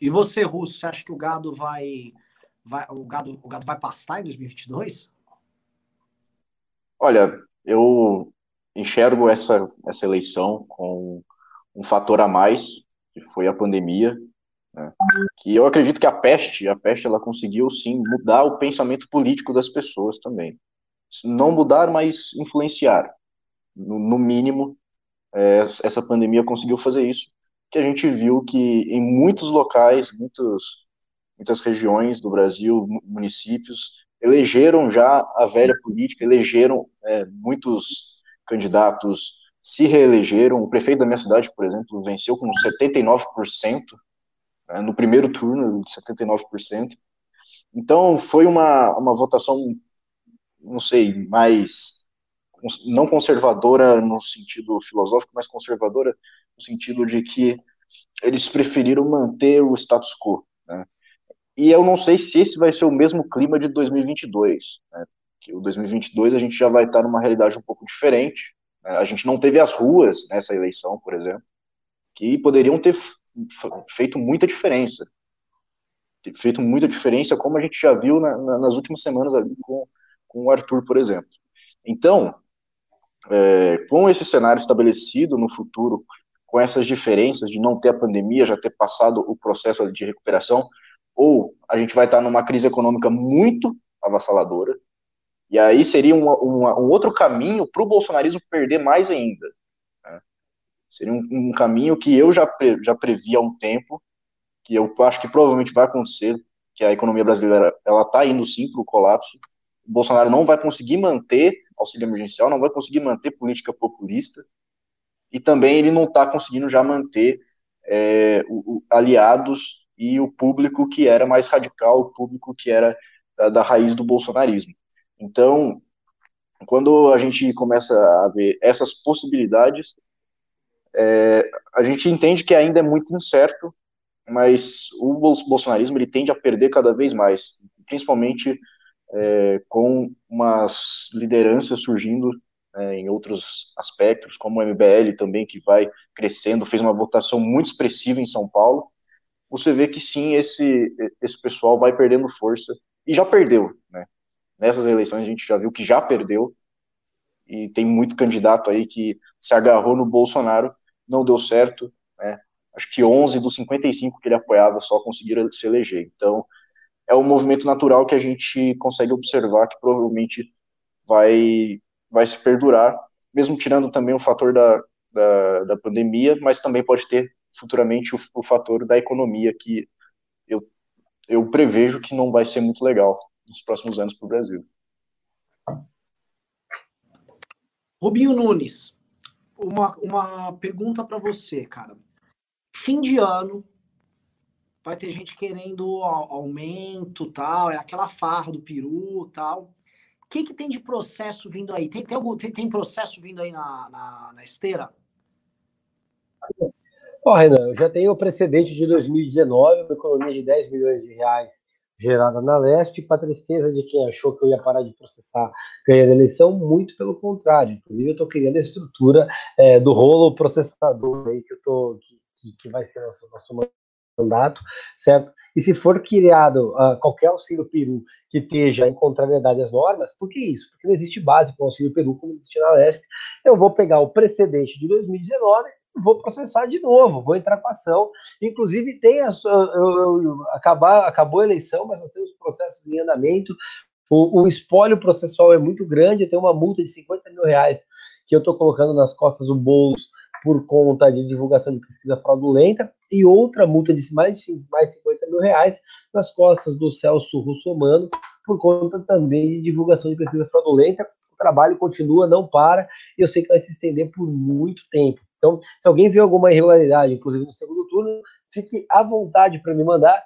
E você, Russo, você acha que o gado vai, vai o gado, o gado vai pastar em 2022? Olha, eu enxergo essa, essa eleição com um fator a mais, que foi a pandemia, né? Que eu acredito que a peste, a peste, ela conseguiu sim mudar o pensamento político das pessoas também. Não mudar, mas influenciar. No, no mínimo, é, essa pandemia conseguiu fazer isso. Que a gente viu que em muitos locais, muitos, muitas regiões do Brasil, municípios, elegeram já a velha política, elegeram é, muitos candidatos, se reelegeram. O prefeito da minha cidade, por exemplo, venceu com 79% né, no primeiro turno, de 79%. Então, foi uma, uma votação, não sei, mais, não conservadora no sentido filosófico, mas conservadora no sentido de que eles preferiram manter o status quo. Né? E eu não sei se esse vai ser o mesmo clima de 2022. Né? Que o 2022 a gente já vai estar numa realidade um pouco diferente. Né? A gente não teve as ruas nessa eleição, por exemplo, que poderiam ter feito muita diferença. Feito muita diferença, como a gente já viu na, na, nas últimas semanas ali com, com o Arthur, por exemplo. Então, é, com esse cenário estabelecido no futuro, com essas diferenças de não ter a pandemia, já ter passado o processo de recuperação, ou a gente vai estar numa crise econômica muito avassaladora, e aí seria uma, uma, um outro caminho para o bolsonarismo perder mais ainda. Seria um, um caminho que eu já, pre, já previ há um tempo, que eu acho que provavelmente vai acontecer, que a economia brasileira ela está indo sim para o colapso. O Bolsonaro não vai conseguir manter auxílio emergencial, não vai conseguir manter política populista, e também ele não está conseguindo já manter é, o, o, aliados e o público que era mais radical, o público que era da, da raiz do bolsonarismo. Então, quando a gente começa a ver essas possibilidades, é, a gente entende que ainda é muito incerto, mas o bolsonarismo ele tende a perder cada vez mais, principalmente é, com umas lideranças surgindo é, em outros aspectos, como o MBL também, que vai crescendo, fez uma votação muito expressiva em São Paulo. Você vê que sim, esse, esse pessoal vai perdendo força, e já perdeu, né? Nessas eleições a gente já viu que já perdeu, e tem muito candidato aí que se agarrou no Bolsonaro não deu certo, né? Acho que 11 dos 55 que ele apoiava só conseguiram se eleger. Então, é um movimento natural que a gente consegue observar que provavelmente vai, vai se perdurar, mesmo tirando também o fator da, da, da pandemia, mas também pode ter futuramente o, o fator da economia, que eu, eu prevejo que não vai ser muito legal nos próximos anos para o Brasil. Rubinho Nunes, uma, uma pergunta para você, cara. Fim de ano, vai ter gente querendo aumento, tal, é aquela farra do peru, tal. O que, que tem de processo vindo aí? Tem, tem, algum, tem, tem processo vindo aí na, na, na esteira? Ó, oh, Renan, eu já tenho o precedente de 2019, uma economia de 10 milhões de reais gerada na Lesp, para tristeza de quem achou que eu ia parar de processar ganhando a eleição, muito pelo contrário. Inclusive, eu estou criando a estrutura é, do rolo processador aí que eu tô, que, que, vai ser nosso, nosso mandato, certo? E se for criado uh, qualquer auxílio peru que esteja em contrariedade às normas, por que isso? Porque não existe base para o auxílio peru como existe na Lesp. Eu vou pegar o precedente de 2019 vou processar de novo, vou entrar com ação. Inclusive, tem a, eu, eu, acabar, acabou a eleição, mas nós temos processos em andamento. O, o espólio processual é muito grande, eu tenho uma multa de 50 mil reais que eu estou colocando nas costas do Boulos por conta de divulgação de pesquisa fraudulenta, e outra multa de mais, mais 50 mil reais nas costas do Celso Russomano por conta também de divulgação de pesquisa fraudulenta. O trabalho continua, não para, e eu sei que vai se estender por muito tempo. Então, se alguém vê alguma irregularidade, inclusive no segundo turno, fique à vontade para me mandar,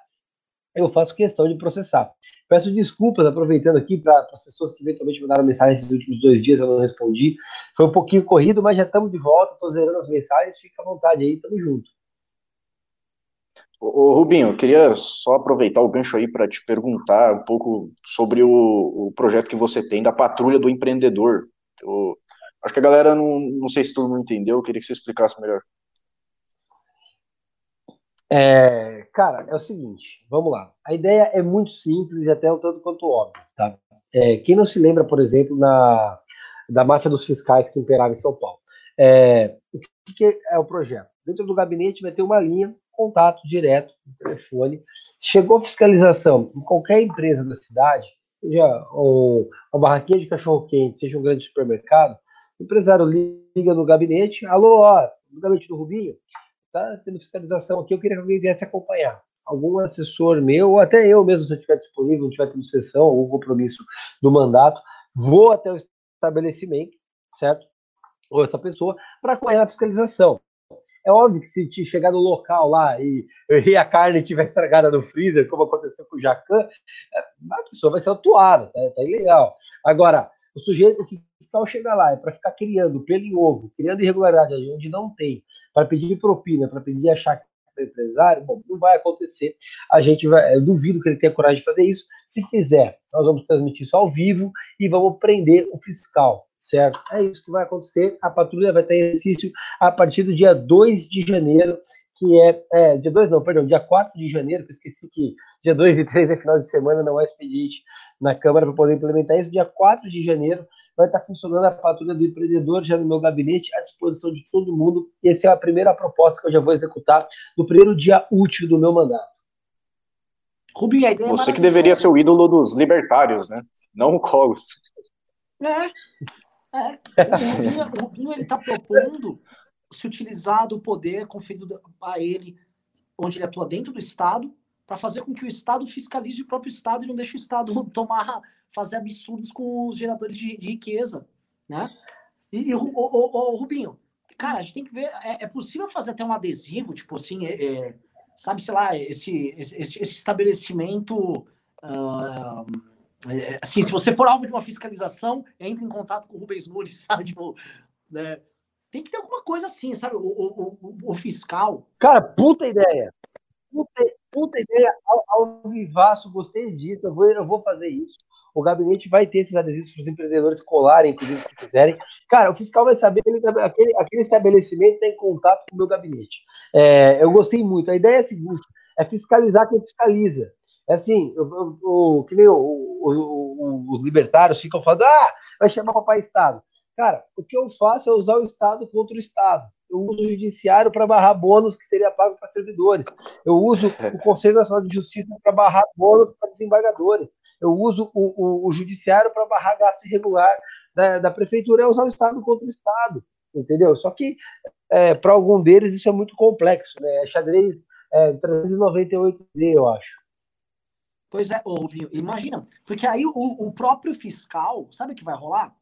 eu faço questão de processar. Peço desculpas, aproveitando aqui para as pessoas que eventualmente mandaram mensagem nesses últimos dois dias, eu não respondi. Foi um pouquinho corrido, mas já estamos de volta, estou zerando as mensagens, fica à vontade aí, tamo junto. Ô, Rubinho, eu queria só aproveitar o gancho aí para te perguntar um pouco sobre o, o, projeto que você tem da Patrulha do Empreendedor. Acho que a galera não, não sei se todo mundo entendeu, eu queria que você explicasse melhor. É, cara, é o seguinte, vamos lá. A ideia é muito simples e até um tanto quanto óbvio, tá? É, quem não se lembra, por exemplo, na, da máfia dos fiscais que imperava em São Paulo? É, o que, que, é o projeto? Dentro do gabinete vai ter uma linha, contato direto, telefone. Chegou fiscalização em qualquer empresa da cidade, seja um, uma barraquinha de cachorro-quente, seja um grande supermercado, empresário liga no gabinete, alô, ó, no gabinete do Rubinho, tá tendo fiscalização aqui, eu queria que alguém viesse acompanhar. Algum assessor meu, ou até eu mesmo, se eu estiver disponível, não estiver tendo sessão, algum compromisso do mandato, vou até o estabelecimento, certo? Ou essa pessoa, para acompanhar a fiscalização. É óbvio que se te chegar no local lá e, e a carne estiver estragada no freezer, como aconteceu com o Jacan, é, a pessoa vai ser atuada, tá, tá ilegal. Agora, o sujeito, fiscal chega lá é para ficar criando pelo em ovo, criando irregularidade onde não tem, para pedir propina, para pedir achar que é empresário, bom, não vai acontecer. A gente vai, eu duvido que ele tenha coragem de fazer isso. Se fizer, nós vamos transmitir isso ao vivo e vamos prender o fiscal, certo? É isso que vai acontecer. A patrulha vai ter exercício a partir do dia 2 de janeiro que é, é, dia 2 não, perdão, dia 4 de janeiro, que eu esqueci que dia 2 e 3 é final de semana, não é expediente na Câmara para poder implementar isso. Dia 4 de janeiro vai estar funcionando a patrulha do empreendedor já no meu gabinete, à disposição de todo mundo. E essa é a primeira proposta que eu já vou executar no primeiro dia útil do meu mandato. Rubinho, a ideia é Você é que deveria ser o ídolo dos libertários, né? Não o Colos. É. é. O Rubinho, está propondo se utilizar do poder conferido a ele, onde ele atua dentro do Estado, para fazer com que o Estado fiscalize o próprio Estado e não deixe o Estado <laughs> tomar, fazer absurdos com os geradores de, de riqueza, né? E, e o, o, o, Rubinho, cara, a gente tem que ver, é, é possível fazer até um adesivo, tipo assim, é, é, sabe, sei lá, esse, esse, esse estabelecimento, uh, assim, se você for alvo de uma fiscalização, entre em contato com o Rubens Nunes, <laughs> sabe, tipo, né? Tem que ter alguma coisa assim, sabe? O, o, o, o fiscal. Cara, puta ideia. Puta, puta ideia. Ao, ao vivaço, gostei disso. Eu vou, eu vou fazer isso. O gabinete vai ter esses adesivos para os empreendedores colarem, inclusive, se quiserem. Cara, o fiscal vai saber que aquele, aquele estabelecimento tem contato com o meu gabinete. É, eu gostei muito. A ideia é a seguinte: é fiscalizar quem fiscaliza. É assim, o, que nem os libertários ficam falando, ah, vai chamar o papai Estado. Cara, o que eu faço é usar o Estado contra o Estado. Eu uso o judiciário para barrar bônus que seria pago para servidores. Eu uso o Conselho Nacional de Justiça para barrar bônus para desembargadores. Eu uso o, o, o judiciário para barrar gasto irregular da, da, prefeitura. É usar o Estado contra o Estado, entendeu? Só que é, para algum deles isso é muito complexo, né? É xadrez é, 398D, eu acho. Pois é, Rubinho, imagina, porque aí o, o próprio fiscal, sabe o que vai rolar?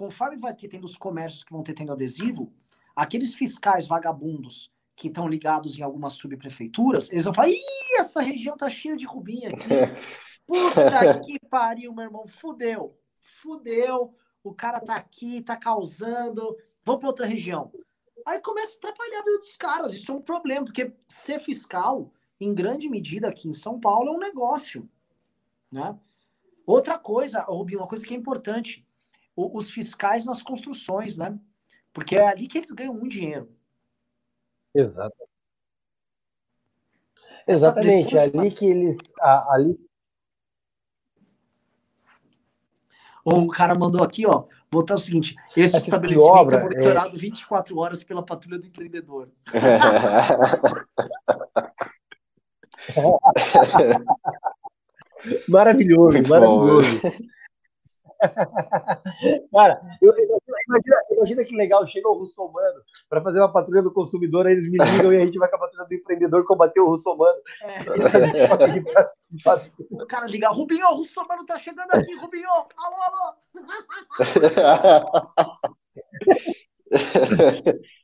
conforme vai ter tendo os comércios que vão ter tendo adesivo, aqueles fiscais vagabundos que estão ligados em algumas subprefeituras, eles vão falar: ih, essa região tá cheia de rubinha aqui. <laughs> Puta que pariu, meu irmão. Fudeu. Fudeu. O cara tá aqui, tá causando. Vamos para outra região. Aí começa a atrapalhar a vida dos caras. Isso é um problema, porque ser fiscal, em grande medida aqui em São Paulo, é um negócio. Né? Outra coisa, Rubinho, uma coisa que é importante: os fiscais nas construções, né? Porque é ali que eles ganham muito dinheiro. Exato. Exatamente, é ali que eles. Ali... Um cara mandou aqui, ó, botar o seguinte: esse Essa estabelecimento obra, é monitorado é... 24 horas pela patrulha do empreendedor. <laughs> maravilhoso, Muito maravilhoso. Bom, <laughs> Cara, eu, imagina, imagina, que legal, chega o russomano para fazer uma patrulha do consumidor, aí eles me ligam e a gente vai com a patrulha do empreendedor combater o russomano. É. <laughs> o cara liga, Rubinho, o russomano tá chegando aqui, Rubinho, alô, alô.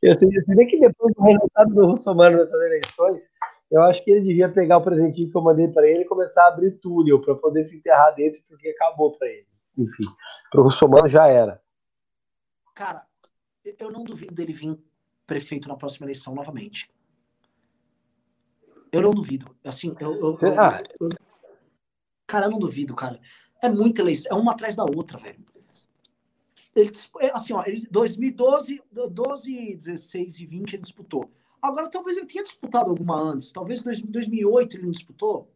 eu sei, que depois do resultado do russomano nessas eleições, eu acho que ele devia pegar o presentinho que eu mandei para ele e começar a abrir túnel para poder se enterrar dentro, porque acabou para ele enfim, para o Russomano já era. Cara, eu não duvido dele vir prefeito na próxima eleição novamente. Eu não duvido. Assim, eu, eu, ah. eu, cara, eu não duvido, cara. É muita eleição, é uma atrás da outra, velho. Ele, é, assim, ó, ele, 2012, 12, 16 e 20 ele disputou. Agora, talvez ele tenha disputado alguma antes. Talvez em 2008 ele não disputou.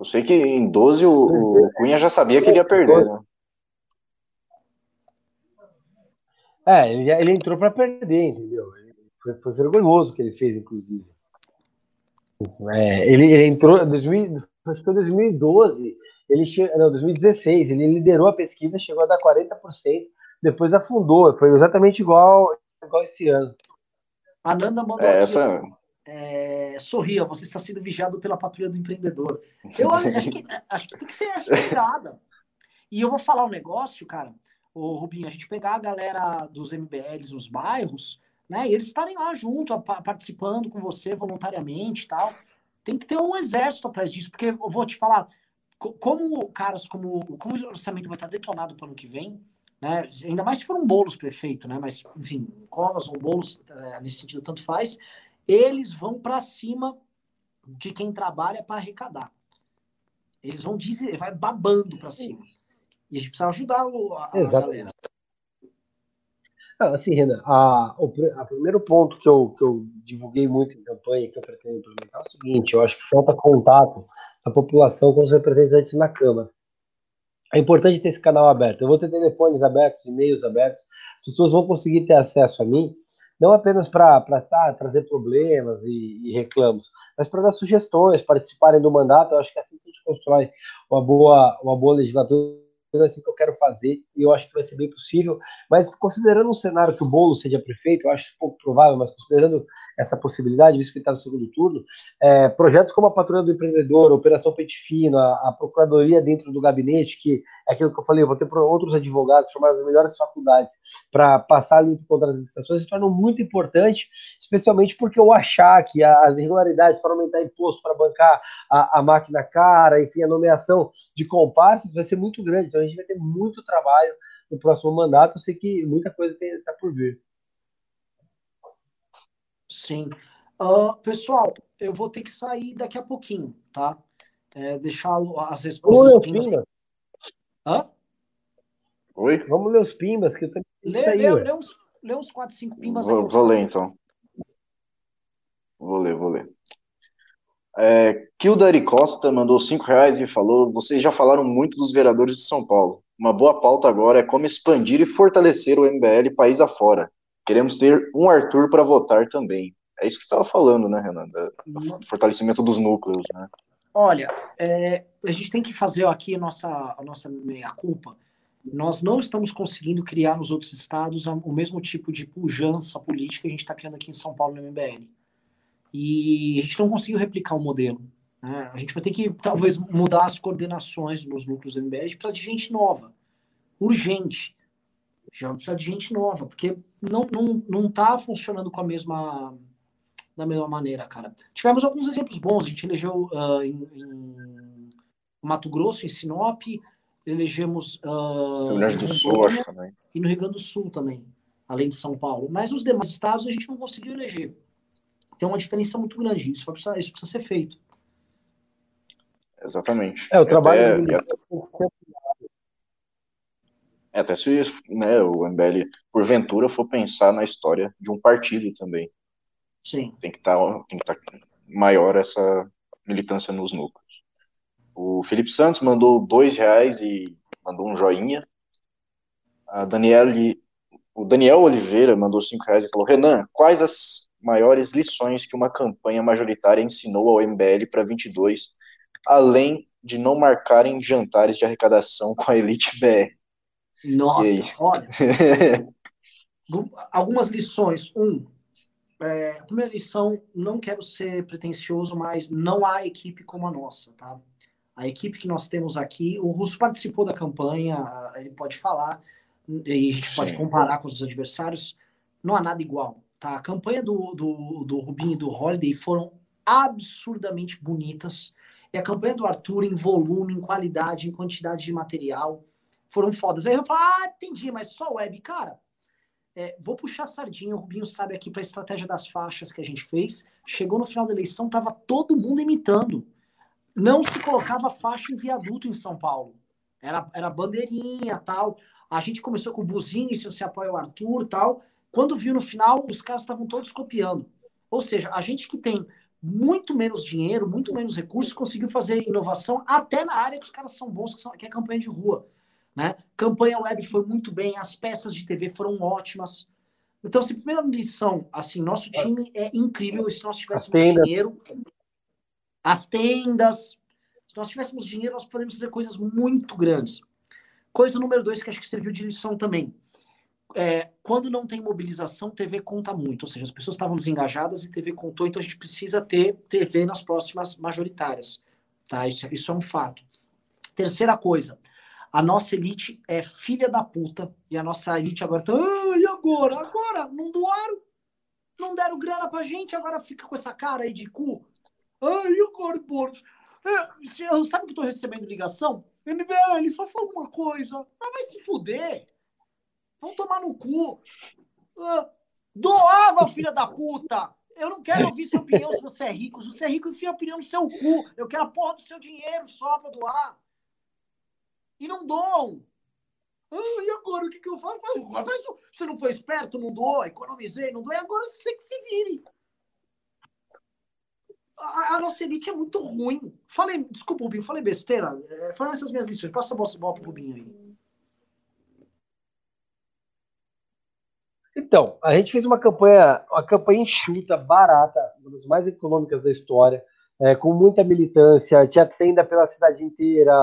Eu sei que em 12 o, o Cunha já sabia que ele ia perder, né? É, ele, ele entrou para perder, entendeu? Foi, foi, vergonhoso o que ele fez, inclusive. É, ele, ele entrou em 2012, ele che... não, 2016, ele liderou a pesquisa, chegou a dar 40%, depois afundou, foi exatamente igual, igual esse ano. A Nanda mandou é, essa é, sorria, você está sendo vigiado pela patrulha do empreendedor. Eu <laughs> acho que, acho que tem que ser essa pegada. E eu vou falar um negócio, cara, o Rubinho, a gente pegar a galera dos MBLs nos bairros, né, e eles estarem lá junto, participando com você voluntariamente tal. Tem que ter um exército atrás disso, porque eu vou te falar, como caras, como, como o orçamento vai estar detonado para o ano que vem, né, ainda mais se for um bolos prefeito, né, mas, enfim, colas ou bolos, é, nesse sentido, tanto faz, eles vão para cima de quem trabalha para arrecadar. Eles vão dizer, vai babando para cima. E a gente precisa ajudar a, a galera. Ah, assim, Renan, a, o a primeiro ponto que eu, que eu divulguei muito em campanha, que eu pretendo implementar, é o seguinte: eu acho que falta contato da população com os representantes na Câmara. É importante ter esse canal aberto. Eu vou ter telefones abertos, e-mails abertos, as pessoas vão conseguir ter acesso a mim não apenas para tá, trazer problemas e, e reclamos, mas para dar sugestões, participarem do mandato. Eu acho que é assim que a gente constrói uma boa, uma boa legislatura é assim que eu quero fazer e eu acho que vai ser bem possível. Mas considerando um cenário que o Bolo seja prefeito, eu acho pouco provável, mas considerando essa possibilidade, visto que ele está no segundo turno, é, projetos como a Patrulha do Empreendedor, a Operação Pente Fino, a, a, Procuradoria dentro do gabinete, que é aquilo que eu falei, eu vou ter outros advogados, formar as melhores faculdades para passar limpo contra as licitações, se tornam muito importante, especialmente porque o achar que as irregularidades para aumentar imposto, para bancar a, a máquina cara, enfim, a nomeação de comparsas vai ser muito grande. Então, a gente vai ter muito trabalho no próximo mandato. Eu sei que muita coisa está por vir. Sim. Uh, pessoal, eu vou ter que sair daqui a pouquinho, tá? É, deixar as respostas. Vamos ler os pimbas. Hã? Oi? Vamos ler os pimbas, que eu também lê, lê, lê, uns, lê uns 4, 5 pimbas vou, aí. Vou ler, então. Vou ler, vou ler. É, Kildari Costa mandou cinco reais e falou: vocês já falaram muito dos vereadores de São Paulo. Uma boa pauta agora é como expandir e fortalecer o MBL país afora. Queremos ter um Arthur para votar também. É isso que você estava falando, né, Renan? Do fortalecimento dos núcleos, né? Olha, é, a gente tem que fazer aqui a nossa, a nossa meia-culpa. Nós não estamos conseguindo criar nos outros estados o mesmo tipo de pujança política que a gente está criando aqui em São Paulo no MBL. E a gente não conseguiu replicar o modelo. Né? A gente vai ter que, talvez, mudar as coordenações nos núcleos do MBL. A gente precisa de gente nova. Urgente. Já precisa de gente nova, porque não, não, não tá funcionando com a mesma da mesma maneira, cara. Tivemos alguns exemplos bons. A gente elegeu uh, em, em, Mato Grosso, em Sinop, elegemos uh, Rio Grande do Sul, acho também. E no Rio Grande do Sul também, além de São Paulo. Mas os demais estados a gente não conseguiu eleger. Tem uma diferença muito grande. Isso precisa, isso precisa ser feito. Exatamente. É, o trabalho. Até, até, é, até se né, o MBL, porventura, for pensar na história de um partido também. Sim. Tem que estar tá, tá maior essa militância nos núcleos. O Felipe Santos mandou dois reais e mandou um joinha. A Daniele, o Daniel Oliveira mandou cinco reais e falou: Renan, quais as maiores lições que uma campanha majoritária ensinou ao MBL para 22, além de não marcarem jantares de arrecadação com a Elite BR? Nossa, olha. <laughs> algumas lições. Um, é, a primeira lição, não quero ser pretencioso, mas não há equipe como a nossa, tá? A equipe que nós temos aqui, o Russo participou da campanha, ele pode falar, e a gente Sim. pode comparar com os adversários, não há nada igual, tá? A campanha do, do, do Rubinho e do Holiday foram absurdamente bonitas, e a campanha do Arthur em volume, em qualidade, em quantidade de material, foram fodas. Aí eu falo, ah, entendi, mas só web, cara é, vou puxar sardinha, o Rubinho sabe aqui para a estratégia das faixas que a gente fez. Chegou no final da eleição, tava todo mundo imitando. Não se colocava faixa em viaduto em São Paulo. Era, era bandeirinha tal. A gente começou com o Buzini, se você apoia o Arthur tal. Quando viu no final, os caras estavam todos copiando. Ou seja, a gente que tem muito menos dinheiro, muito menos recursos, conseguiu fazer inovação até na área que os caras são bons, que, são, que é campanha de rua. Né? Campanha web foi muito bem, as peças de TV foram ótimas. Então, assim, primeira lição, assim, nosso time é incrível. E se nós tivéssemos dinheiro, as tendas, se nós tivéssemos dinheiro, nós podemos fazer coisas muito grandes. Coisa número dois, que acho que serviu de lição também. É, quando não tem mobilização, TV conta muito. Ou seja, as pessoas estavam desengajadas e TV contou, então a gente precisa ter TV nas próximas majoritárias. Tá? Isso, isso é um fato. Terceira coisa, a nossa elite é filha da puta. E a nossa elite agora tá. Ah, e agora? Agora? Não doaram? Não deram grana pra gente, agora fica com essa cara aí de cu. Ah, e agora, Boris? É, sabe que eu tô recebendo ligação? MBL, faça alguma coisa. Ah, vai se fuder. Vão tomar no cu. Ah, doava, filha da puta. Eu não quero ouvir sua opinião se você é rico. Se você é rico, enfia a opinião no seu cu. Eu quero a porra do seu dinheiro só pra doar e não doam. Ah, e agora o que, que eu faço? Agora faz, você não foi esperto, não doou, economizei, não doei, agora você que se vire. A, a, nossa elite é muito ruim. Falei, desculpa, Rubinho, falei besteira. É, essas minhas lições. Passa a bola pro Rubinho aí. Então, a gente fez uma campanha, uma campanha enxuta, barata, uma das mais econômicas da história, é, com muita militância, tinha tenda pela cidade inteira,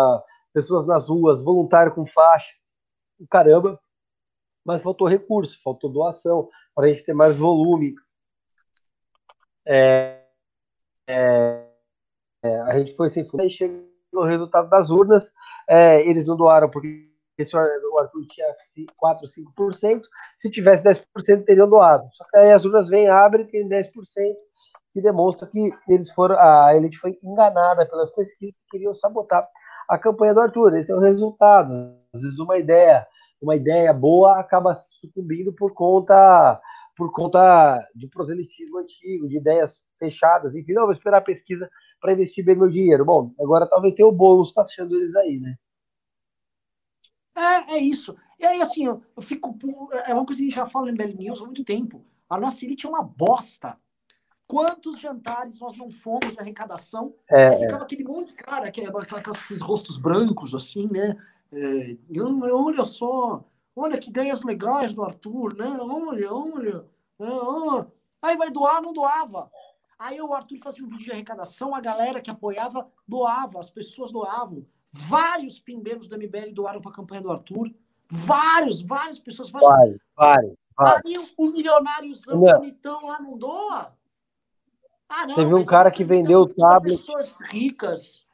pessoas nas ruas, voluntário com faixa, caramba, mas faltou recurso, faltou doação para a gente ter mais volume. É, é, a gente foi sem fundo, aí chega o resultado das urnas, é, eles não doaram porque o Arthur tinha 4, 5%, se tivesse 10% teriam doado. Só que aí as urnas vêm, abrem, tem 10%, que demonstra que eles foram, a elite foi enganada pelas pesquisas que queriam sabotar a campanha do Arthur. Esse é o resultado. Às vezes uma ideia, uma ideia boa acaba sucumbindo por conta por conta de proselitismo antigo, de ideias fechadas, enfim, não, vou esperar a pesquisa para investir bem meu dinheiro. Bom, agora talvez tenha o bônus tá achando eles aí, né? É, é isso. E aí, assim, eu, eu fico. É uma coisa que a gente já fala em Bell News há muito tempo. A nossa elite é uma bosta. Quantos jantares nós não fomos de arrecadação? É, aí ficava aquele monte de cara, aquele, aqueles rostos brancos, assim, né? É, olha só, olha que ideias legais do Arthur, né? Olha, olha. É, Aí vai doar, não doava. Aí o Arthur fazia um vídeo de arrecadação, a galera que apoiava doava, as pessoas doavam. Vários pimbeiros do MBL doaram para a campanha do Arthur. Vários, várias pessoas. Vários, vários. Aí o, milionáriozão bonitão lá não doa. Ah, não, teve um cara que vendeu o tablet. Pessoas ricas.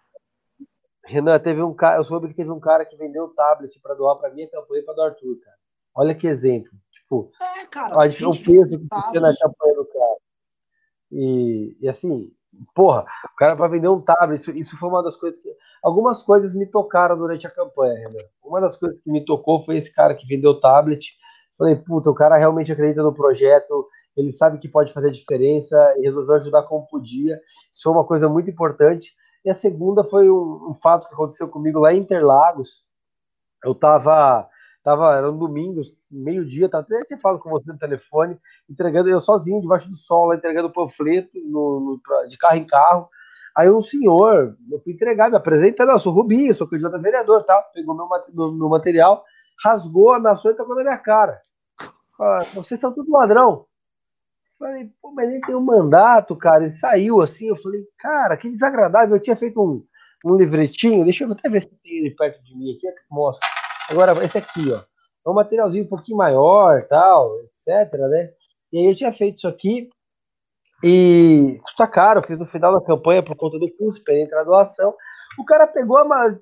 Renan, teve um cara, eu soube que teve um cara que vendeu o tablet para doar para minha campanha e para do Arthur, cara. Olha que exemplo. Tipo, é, cara, o peso que tinha na campanha do cara. E, e assim, porra, o cara vai vender um tablet, isso, isso foi uma das coisas que. Algumas coisas me tocaram durante a campanha, Renan. Uma das coisas que me tocou foi esse cara que vendeu o tablet. Falei, puta, o cara realmente acredita no projeto, ele sabe que pode fazer diferença e resolveu ajudar como podia. Isso foi uma coisa muito importante. E a segunda foi um, um fato que aconteceu comigo lá em Interlagos. Eu tava, tava era um domingo, meio-dia, tava até você fala com você no telefone, entregando, eu sozinho, debaixo do sol, lá, entregando panfleto no, no, de carro em carro. Aí um senhor, eu fui entregar, me apresenta, não, eu sou Rubinho, sou candidato a vereador, tal, pegou meu, meu, meu material, rasgou, ameaçou e tacou na minha cara. vocês são tudo ladrão. Falei, pô, mas ele tem um mandato, cara. Ele saiu assim. Eu falei, cara, que desagradável. Eu tinha feito um, um livretinho. Deixa eu até ver se tem ele perto de mim aqui. É mostra. Agora, esse aqui, ó. É um materialzinho um pouquinho maior, tal, etc, né? E aí eu tinha feito isso aqui. E custa caro. Fiz no final da campanha por conta do curso, para entrar doação. O cara pegou a, ma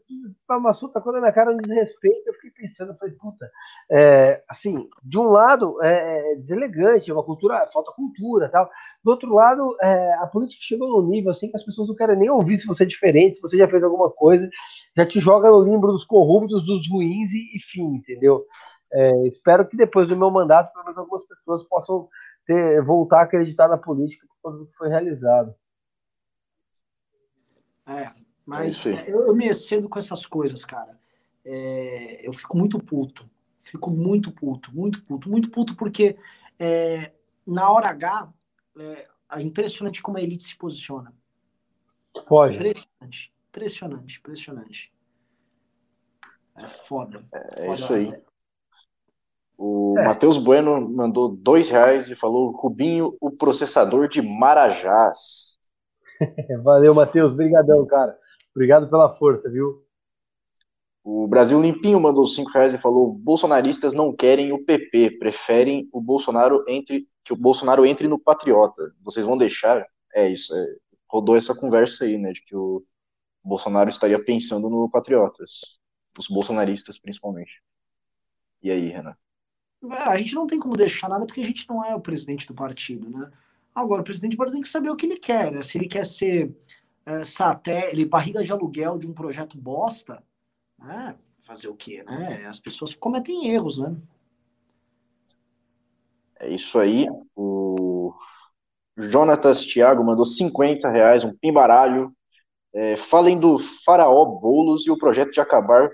a maçuta quando na minha cara um desrespeito. Eu fiquei pensando, falei, puta, é, assim, de um lado é, é deselegante, é uma cultura, falta cultura tal. Do outro lado, é, a política chegou no nível assim que as pessoas não querem nem ouvir se você é diferente, se você já fez alguma coisa, já te joga no limbo dos corruptos, dos ruins e, e fim, entendeu? É, espero que depois do meu mandato, pelo menos algumas pessoas possam ter, voltar a acreditar na política por tudo que foi realizado. É, mas é eu, eu, me excedo com essas coisas, cara. É, eu fico muito puto. Fico muito puto, muito puto, muito puto, porque é, na hora H é, é impressionante como a elite se posiciona. Pode. Impressionante, impressionante, impressionante. É foda. É, foda, isso aí. O é. Matheus Bueno mandou dois reais e falou: Rubinho, o processador de Marajás. <laughs> Valeu, Matheus. Obrigadão, cara. Obrigado pela força, viu? O Brasil Limpinho mandou cinco reais e falou: bolsonaristas não querem o PP, preferem o Bolsonaro entre que o Bolsonaro entre no Patriota. Vocês vão deixar? É isso. É, rodou essa conversa aí, né, de que o Bolsonaro estaria pensando no Patriotas, os bolsonaristas principalmente. E aí, Renan? É, a gente não tem como deixar nada porque a gente não é o presidente do partido, né? Agora, o presidente do partido tem que saber o que ele quer, né? Se ele quer ser é, satélite, barriga de aluguel de um projeto bosta, né? fazer o quê, né? As pessoas cometem erros, né? É isso aí. O Jonatas Thiago mandou 50 reais, um pimbaralho. É, falem do faraó Bolos e o projeto de acabar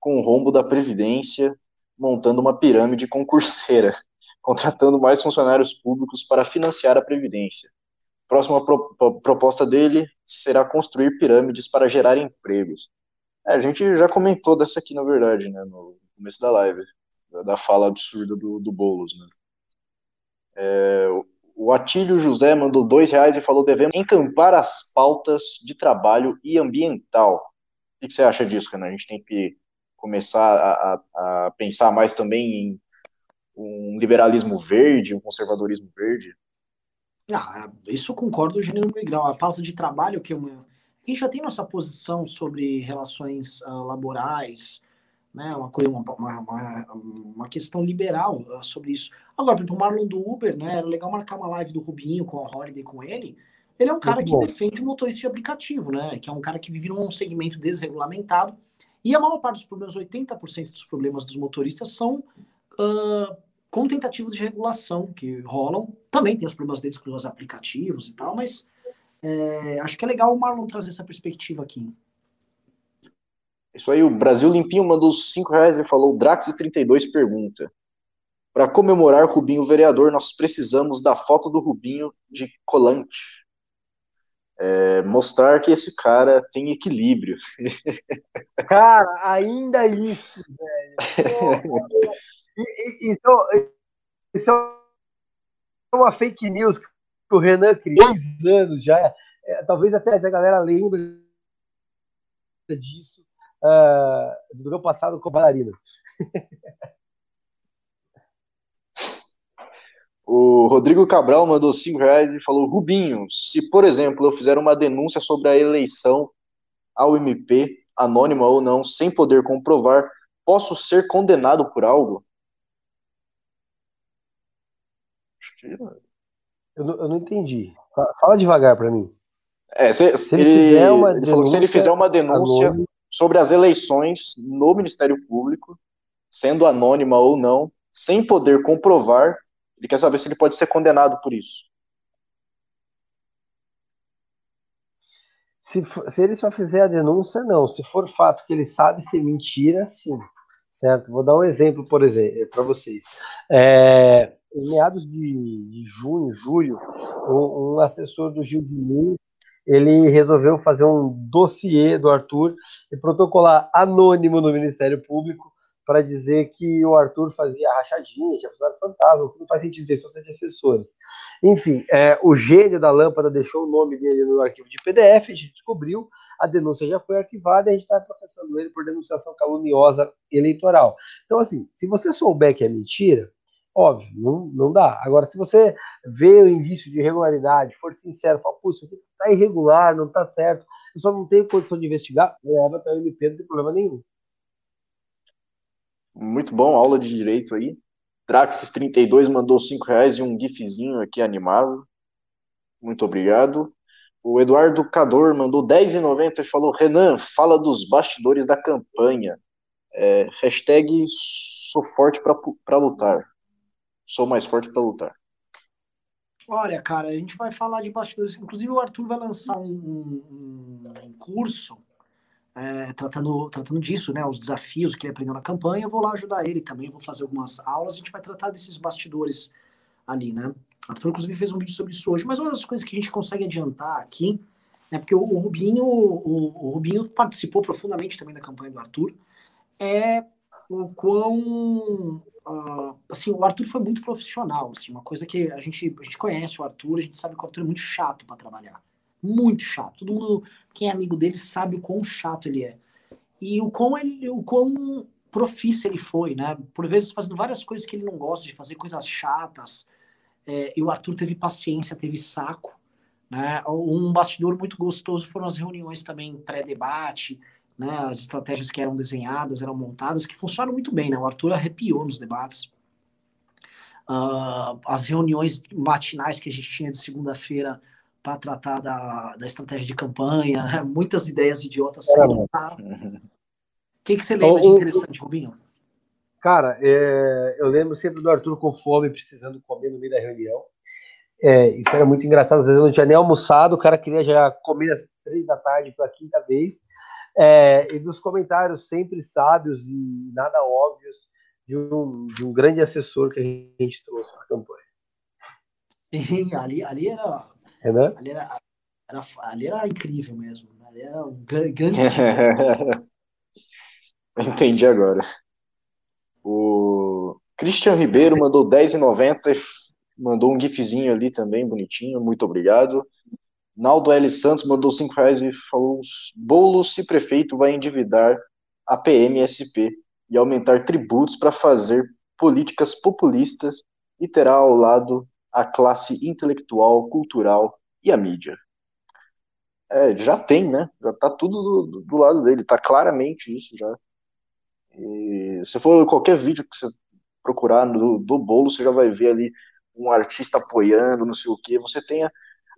com o rombo da Previdência, montando uma pirâmide concurseira, <laughs> contratando mais funcionários públicos para financiar a Previdência. Próxima pro, proposta dele será construir pirâmides para gerar empregos. É, a gente já comentou dessa aqui, na verdade, né, no começo da live, da fala absurda do, do Boulos. Né. É, o Atílio José mandou dois reais e falou: devemos encampar as pautas de trabalho e ambiental. O que você acha disso, Renan? A gente tem que começar a, a, a pensar mais também em um liberalismo verde, um conservadorismo verde? Ah, isso eu concordo gênero grau. A pauta de trabalho que uma, a gente já tem nossa posição sobre relações uh, laborais, né? Uma coisa, uma, uma, uma questão liberal uh, sobre isso. Agora, exemplo, o Marlon do Uber, né? Era legal marcar uma live do Rubinho com a Holiday com ele. Ele é um cara Muito que bom. defende o motorista de aplicativo, né? Que é um cara que vive num segmento desregulamentado. E a maior parte dos problemas, 80% dos problemas dos motoristas são uh, com tentativas de regulação que rolam. Também tem os problemas deles com os aplicativos e tal, mas é, acho que é legal o Marlon trazer essa perspectiva aqui. Isso aí, o Brasil Limpinho mandou 5 reais e falou: Draxis32 pergunta. Para comemorar Rubinho vereador, nós precisamos da foto do Rubinho de colante. É, mostrar que esse cara tem equilíbrio. Cara, ainda isso, velho. <laughs> Isso, isso é uma fake news que o Renan criou há anos já. É, talvez até a galera lembre disso uh, do meu passado como bailarina. <laughs> O Rodrigo Cabral mandou 5 reais e falou: Rubinho, se por exemplo eu fizer uma denúncia sobre a eleição ao MP, anônima ou não, sem poder comprovar, posso ser condenado por algo? Eu não, eu não entendi. Fala devagar para mim. É, se, se ele, ele, ele falou que se ele fizer uma denúncia anônima, sobre as eleições no Ministério Público, sendo anônima ou não, sem poder comprovar, ele quer saber se ele pode ser condenado por isso. Se, se ele só fizer a denúncia, não. Se for fato que ele sabe ser mentira, sim. Certo? Vou dar um exemplo, por exemplo, para vocês. É, em meados de, de junho, julho, um, um, assessor do Gil Diniz, ele resolveu fazer um dossiê do Arthur e protocolar anônimo no Ministério Público para dizer que o Arthur fazia rachadinha, tinha funcionário fantasma, não faz sentido isso, só de assessores. Enfim, é, o gênio da lâmpada deixou o nome dele no arquivo de PDF, a gente descobriu, a denúncia já foi arquivada e a gente está processando ele por denunciação caluniosa eleitoral. Então, assim, se você souber que é mentira, óbvio, não, não dá. Agora, se você vê o indício de irregularidade, for sincero, fala, putz, isso aqui está irregular, não está certo, eu só não tenho condição de investigar, leva até o MP, não tem problema nenhum. Muito bom, aula de direito aí. Traxis32 mandou 5 reais e um gifzinho aqui animado. Muito obrigado. O Eduardo Cador mandou 10,90 e falou: Renan, fala dos bastidores da campanha. É, hashtag sou forte para lutar. Sou mais forte para lutar. Olha, cara, a gente vai falar de bastidores. Inclusive, o Arthur vai lançar um, um, curso é, tratando, tratando disso, né, os desafios que ele aprendeu na campanha, eu vou lá ajudar ele também, vou fazer algumas aulas, a gente vai tratar desses bastidores ali, né. Arthur, inclusive, fez um vídeo sobre isso hoje, mas uma das coisas que a gente consegue adiantar aqui, né, porque o, o Rubinho, o, o, Rubinho participou profundamente também da campanha do Arthur, é o quão, uh, assim, o Arthur foi muito profissional, assim, uma coisa que a gente, a gente conhece o Arthur, a gente sabe que o Arthur é muito chato para trabalhar, muito chato. Todo mundo, quem é amigo dele, sabe o quão chato ele é. E o quão, ele, o quão profício ele foi, né? Por vezes fazendo várias coisas que ele não gosta de fazer, coisas chatas. É, e o Arthur teve paciência, teve saco. Né? Um bastidor muito gostoso foram as reuniões também pré-debate, né? As estratégias que eram desenhadas, eram montadas, que funcionaram muito bem, né? O Arthur arrepiou nos debates. Uh, as reuniões matinais que a gente tinha de segunda-feira para tratar da, da estratégia de campanha, né? muitas ideias idiotas saíram. O que, que você lembra de interessante, Rubinho? Cara, é, eu lembro sempre do Arthur com fome, precisando comer no meio da reunião. É, isso era muito engraçado. Às vezes eu não tinha nem almoçado, o cara queria já comer às três da tarde pela quinta vez. É, e dos comentários sempre sábios e nada óbvios de um, de um grande assessor que a gente trouxe para a campanha. Sim, ali, ali era Renan? Ali era, era, ali era incrível mesmo. Ali era um grande. <laughs> Entendi agora. O Christian Ribeiro mandou 10,90 mandou um gifzinho ali também, bonitinho, muito obrigado. Naldo L. Santos mandou 5 reais e falou: Boulos, se prefeito, vai endividar a PMSP e aumentar tributos para fazer políticas populistas e terá ao lado a classe intelectual, cultural e a mídia. É, já tem, né? Já tá tudo do, do lado dele, tá claramente isso já. E se for qualquer vídeo que você procurar do, do bolo, você já vai ver ali um artista apoiando, não sei o que. Você tem. A,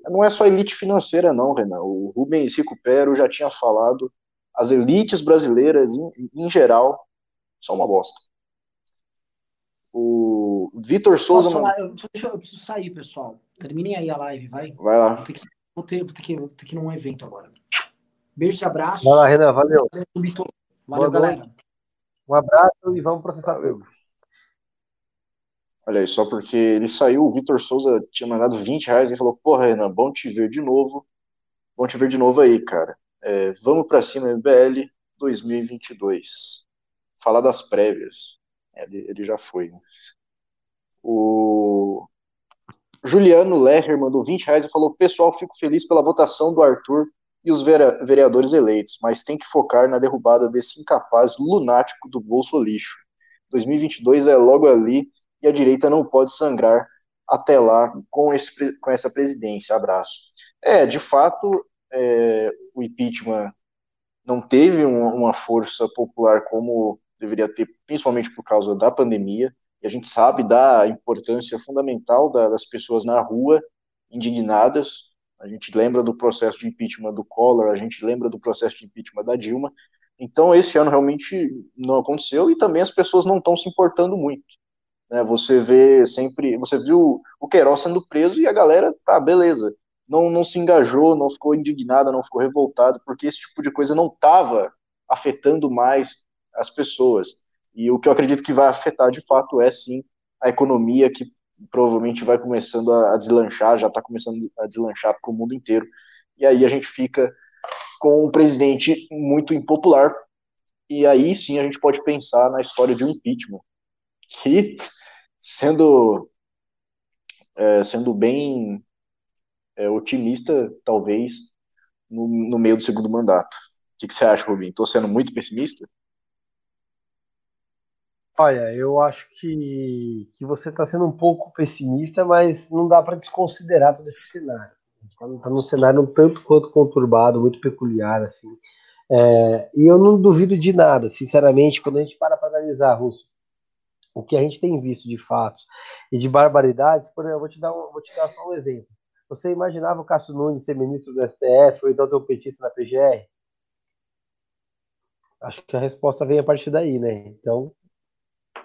não é só elite financeira, não, Renan. O Rubens Recupero já tinha falado. As elites brasileiras, em, em geral, são uma bosta. O Vitor Souza. Falar, eu, deixa, eu preciso sair, pessoal. Terminem aí a live, vai. Vai lá. Vou ter que, vou ter, vou ter que, vou ter que ir num evento agora. Beijos e abraços. Vai lá, Renan. Valeu. Valeu, galera. Um abraço e vamos processar tudo. Olha aí, só porque ele saiu, o Vitor Souza tinha mandado 20 reais e falou: Porra, Renan, bom te ver de novo. Bom te ver de novo aí, cara. É, vamos pra cima, MBL 2022. Falar das prévias. Ele, ele já foi. Né? O Juliano Lerrer mandou 20 reais e falou: Pessoal, fico feliz pela votação do Arthur e os vereadores eleitos, mas tem que focar na derrubada desse incapaz lunático do bolso lixo. 2022 é logo ali e a direita não pode sangrar até lá com, esse, com essa presidência. Abraço. É, de fato, é, o impeachment não teve uma, uma força popular como deveria ter, principalmente por causa da pandemia. e a gente sabe da importância fundamental da, das pessoas na rua, indignadas. A gente lembra do processo de impeachment do Collor, a gente lembra do processo de impeachment da Dilma. Então, esse ano realmente não aconteceu e também as pessoas não estão se importando muito. Né? Você vê sempre, você viu o Queiroz sendo preso e a galera, tá, beleza, não, não se engajou, não ficou indignada, não ficou revoltada, porque esse tipo de coisa não estava afetando mais as pessoas. E o que eu acredito que vai afetar de fato é sim a economia, que provavelmente vai começando a deslanchar, já está começando a deslanchar para o mundo inteiro. E aí a gente fica com um presidente muito impopular. E aí sim a gente pode pensar na história de um impeachment, que sendo é, sendo bem é, otimista, talvez, no, no, meio do segundo mandato. O que, que você acha, Rubinho? Estou sendo muito pessimista? Olha, eu acho que, que você está sendo um pouco pessimista, mas não dá para desconsiderar todo esse cenário. Está tá num cenário um tanto quanto conturbado, muito peculiar, assim. É, e eu não duvido de nada, sinceramente, quando a gente para para analisar, Russo, o que a gente tem visto de fatos e de barbaridades, por exemplo, eu vou te dar, um, vou te dar só um exemplo. Você imaginava o Cássio Nunes ser ministro do STF ou então ter um petista na PGR? Acho que a resposta vem a partir daí, né? Então.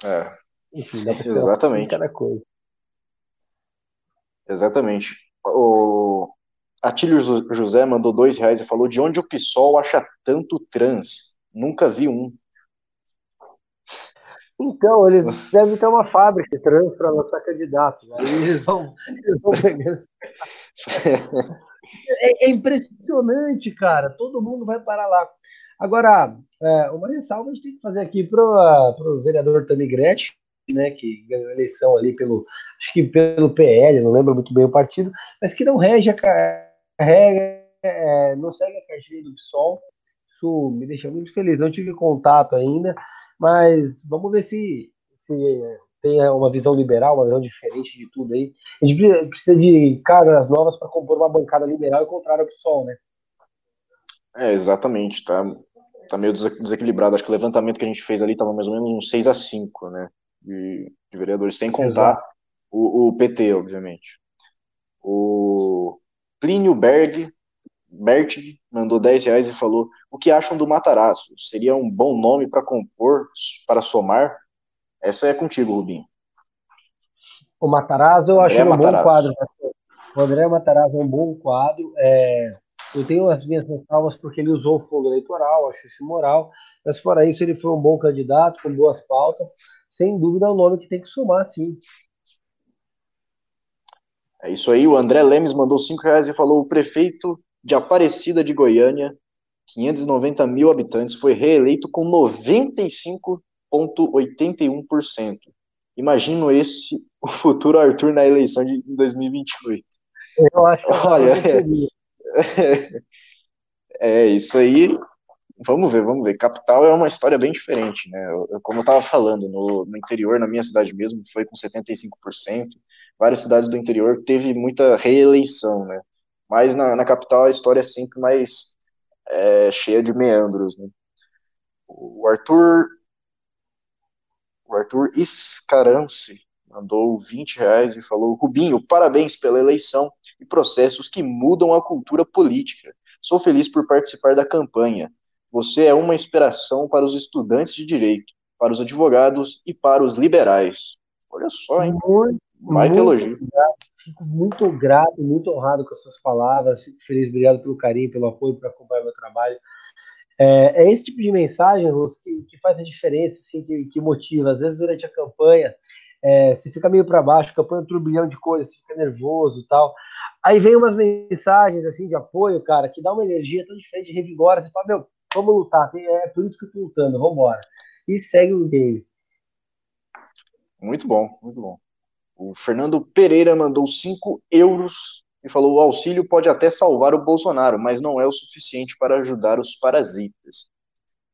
É. Enfim, dá pra Exatamente. cada coisa. Exatamente. O Atílio José mandou dois reais e falou: de onde o PSOL acha tanto trans? Nunca vi um. Então, eles devem ter uma fábrica trans para lançar candidatos. Aí eles vão, eles vão pegando. <laughs> É, é, impressionante, cara. Todo mundo vai parar lá. Agora, é, uma ressalva a gente tem que fazer aqui para o vereador Tani Gretchen, né, que ganhou a eleição ali pelo, acho que pelo PL, não lembro muito bem o partido, mas que não rege a é, não segue a cartilha do PSOL. Isso me deixa muito feliz. Não tive contato ainda, mas vamos ver se, se tem uma visão liberal, uma visão diferente de tudo aí. A gente precisa de caras novas para compor uma bancada liberal e contrário ao PSOL, né? É, exatamente, tá, tá meio desequilibrado. Acho que o levantamento que a gente fez ali estava mais ou menos uns 6 a 5, né? De, de vereadores, sem contar o, o, PT, obviamente. O Plínio Berg, Bertig mandou 10 reais e falou: O que acham do Matarazzo? Seria um bom nome para compor, para somar? Essa é contigo, Rubinho. O Matarazzo eu acho um bom quadro. O André Matarazzo é um bom quadro. É... Eu tenho as minhas ressalvas porque ele usou o fundo eleitoral, acho isso moral. Mas fora isso, ele foi um bom candidato, com boas pautas. Sem dúvida é um nome que tem que somar, sim. É isso aí, o André Lemes mandou 5 reais e falou: o prefeito de Aparecida de Goiânia, 590 mil habitantes, foi reeleito com 95,81%. Imagino esse, o futuro Arthur na eleição de 2028. Eu acho que Olha, é, <laughs> é, isso aí. Vamos ver, vamos ver. Capital é uma história bem diferente, né? Eu, como eu estava falando, no, no interior, na minha cidade mesmo, foi com 75%. Várias cidades do interior teve muita reeleição, né? Mas na, na capital a história é sempre mais é, cheia de meandros, né? O Arthur o Arthur Iscarance mandou 20 reais e falou: Rubinho, parabéns pela eleição e processos que mudam a cultura política. Sou feliz por participar da campanha. Você é uma inspiração para os estudantes de direito, para os advogados e para os liberais. Olha só, hein? Muito, muito elogio. Grato, fico muito grato, muito honrado com as suas palavras. Fico feliz, obrigado pelo carinho, pelo apoio para acompanhar meu trabalho. É, é, esse tipo de mensagem, Russo, que, que, faz a diferença, assim, que, que, motiva. Às vezes, durante a campanha, é, você fica meio para baixo, a campanha é um turbilhão de coisas, você fica nervoso e tal. Aí vem umas mensagens assim de apoio, cara, que dá uma energia tão diferente, revigora. Você fala, meu, vamos lutar, é por isso que eu tô lutando, vamos embora. E segue o game. Muito bom, muito bom. O Fernando Pereira mandou 5 euros e falou: o auxílio pode até salvar o Bolsonaro, mas não é o suficiente para ajudar os parasitas.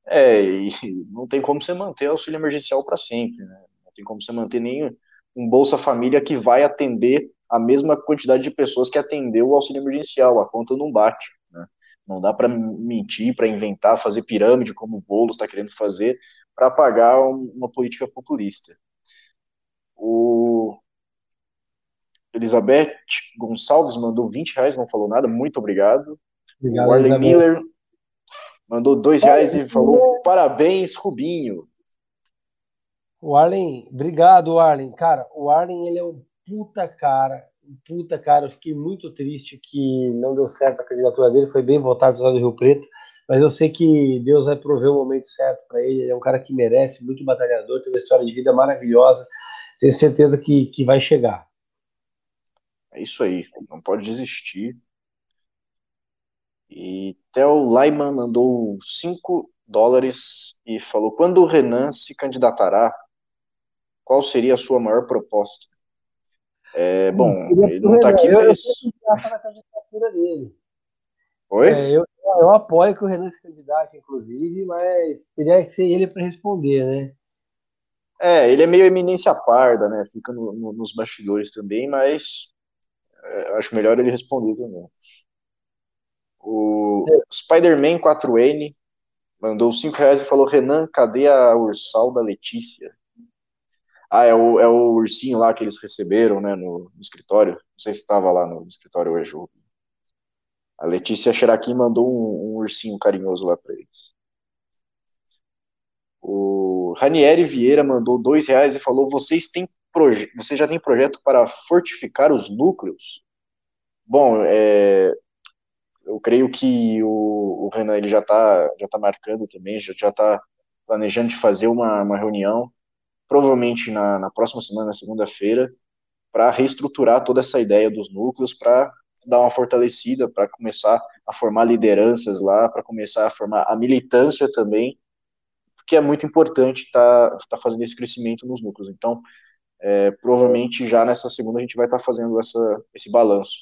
É, e <laughs> não tem como você manter auxílio emergencial para sempre, né? Não tem como você manter nem um Bolsa Família que vai atender a mesma quantidade de pessoas que atendeu o auxílio emergencial, a conta não bate. Né? Não dá para mentir, para inventar, fazer pirâmide como o Boulos está querendo fazer para pagar uma política populista. O Elizabeth Gonçalves mandou 20 reais, não falou nada, muito obrigado. obrigado o Arlen Miller mandou dois reais e falou parabéns, Rubinho. O Arlen, obrigado, Arlen. Cara, o Arlen, ele é um puta cara, um puta cara. Eu fiquei muito triste que não deu certo a candidatura dele, foi bem votado no do Rio Preto, mas eu sei que Deus vai prover o momento certo para ele. Ele é um cara que merece, muito batalhador, tem uma história de vida maravilhosa. Tenho certeza que, que vai chegar. É isso aí, não pode desistir. E Theo Lyman mandou 5 dólares e falou: quando o Renan se candidatará, qual seria a sua maior proposta? É, bom, ele não está aqui, eu, mas. Eu. Oi? É, eu, eu apoio que o Renan se candidate, inclusive, mas teria que ser ele para responder, né? É, ele é meio eminência parda, né? Fica no, no, nos bastidores também, mas é, acho melhor ele responder também. O é. Spider-Man 4N mandou 5 reais e falou: Renan, cadê a ursal da Letícia? Ah, é o, é o ursinho lá que eles receberam, né, no, no escritório. Não sei se estava lá no escritório hoje. A Letícia Xeraquim mandou um, um, ursinho carinhoso lá para eles. O Ranieri Vieira mandou dois reais e falou: vocês têm você já tem projeto para fortificar os núcleos? Bom, é, eu creio que o, o Renan ele já está já tá marcando também, já está planejando de fazer uma, uma reunião provavelmente na, na próxima semana, segunda-feira, para reestruturar toda essa ideia dos núcleos, para dar uma fortalecida, para começar a formar lideranças lá, para começar a formar a militância também, porque é muito importante estar tá, tá fazendo esse crescimento nos núcleos. Então, é, provavelmente já nessa segunda a gente vai estar tá fazendo essa, esse balanço.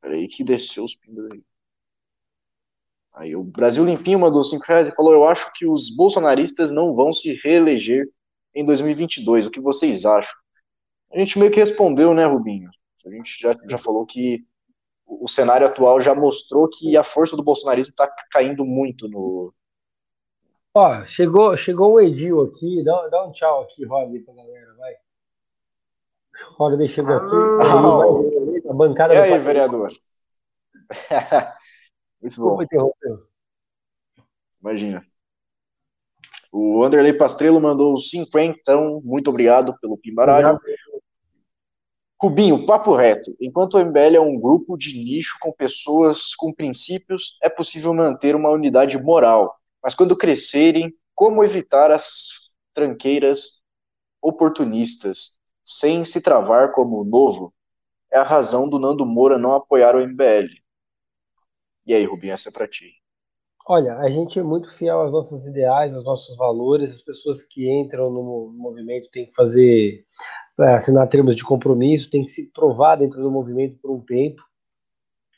Peraí que desceu os pingos aí. Aí o Brasil Limpinho mandou 5 reais e falou: Eu acho que os bolsonaristas não vão se reeleger em 2022. O que vocês acham? A gente meio que respondeu, né, Rubinho? A gente já, já falou que o cenário atual já mostrou que a força do bolsonarismo está caindo muito no. Ó, chegou, chegou o Edil aqui, dá, dá um tchau aqui, Rob, pra galera, vai. Rob chegou aqui, ah, a bancada E aí, vereador? <laughs> Muito bom. Imagina. O Anderley Pastrello mandou 50, então, muito obrigado pelo pimbaralho. Cubinho, papo reto. Enquanto o MBL é um grupo de nicho com pessoas com princípios, é possível manter uma unidade moral. Mas quando crescerem, como evitar as tranqueiras oportunistas, sem se travar como novo? É a razão do Nando Moura não apoiar o MBL. E aí, Rubinho, essa é para ti. Olha, a gente é muito fiel aos nossos ideais, aos nossos valores. As pessoas que entram no movimento têm que fazer, é, assinar termos de compromisso, têm que se provar dentro do movimento por um tempo.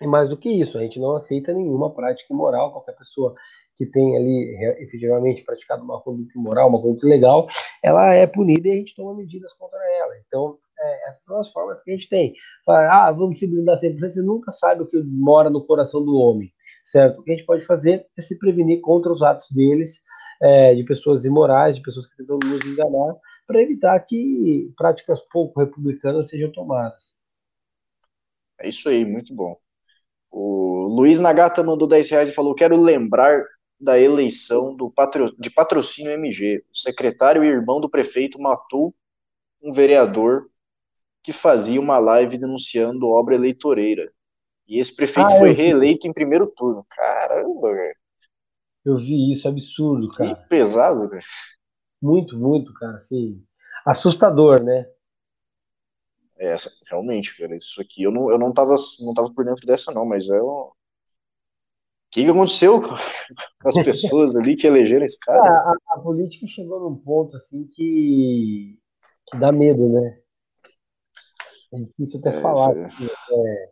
E mais do que isso, a gente não aceita nenhuma prática imoral. Qualquer pessoa que tem ali efetivamente praticado uma conduta imoral, uma conduta ilegal, ela é punida e a gente toma medidas contra ela. Então, é, essas são as formas que a gente tem. ah, vamos se blindar sempre. Você nunca sabe o que mora no coração do homem, certo? O que a gente pode fazer é se prevenir contra os atos deles, é, de pessoas imorais, de pessoas que tentam nos enganar, para evitar que práticas pouco republicanas sejam tomadas. É isso aí, muito bom. O Luiz Nagata mandou 10 reais e falou: Quero lembrar da eleição do patro... de patrocínio MG. O secretário e irmão do prefeito matou um vereador que fazia uma live denunciando obra eleitoreira. E esse prefeito ah, foi reeleito em primeiro turno. Caramba, velho. Eu vi isso, absurdo, cara. Que pesado, velho. Muito, muito, cara, assim, assustador, né? É, realmente, cara, isso aqui eu não, eu não tava, não tava por dentro dessa não, mas é o que, que aconteceu com as pessoas ali que elegeram esse cara? A, a, a política chegou num ponto assim que, que dá medo, né? É difícil até é, falar. É,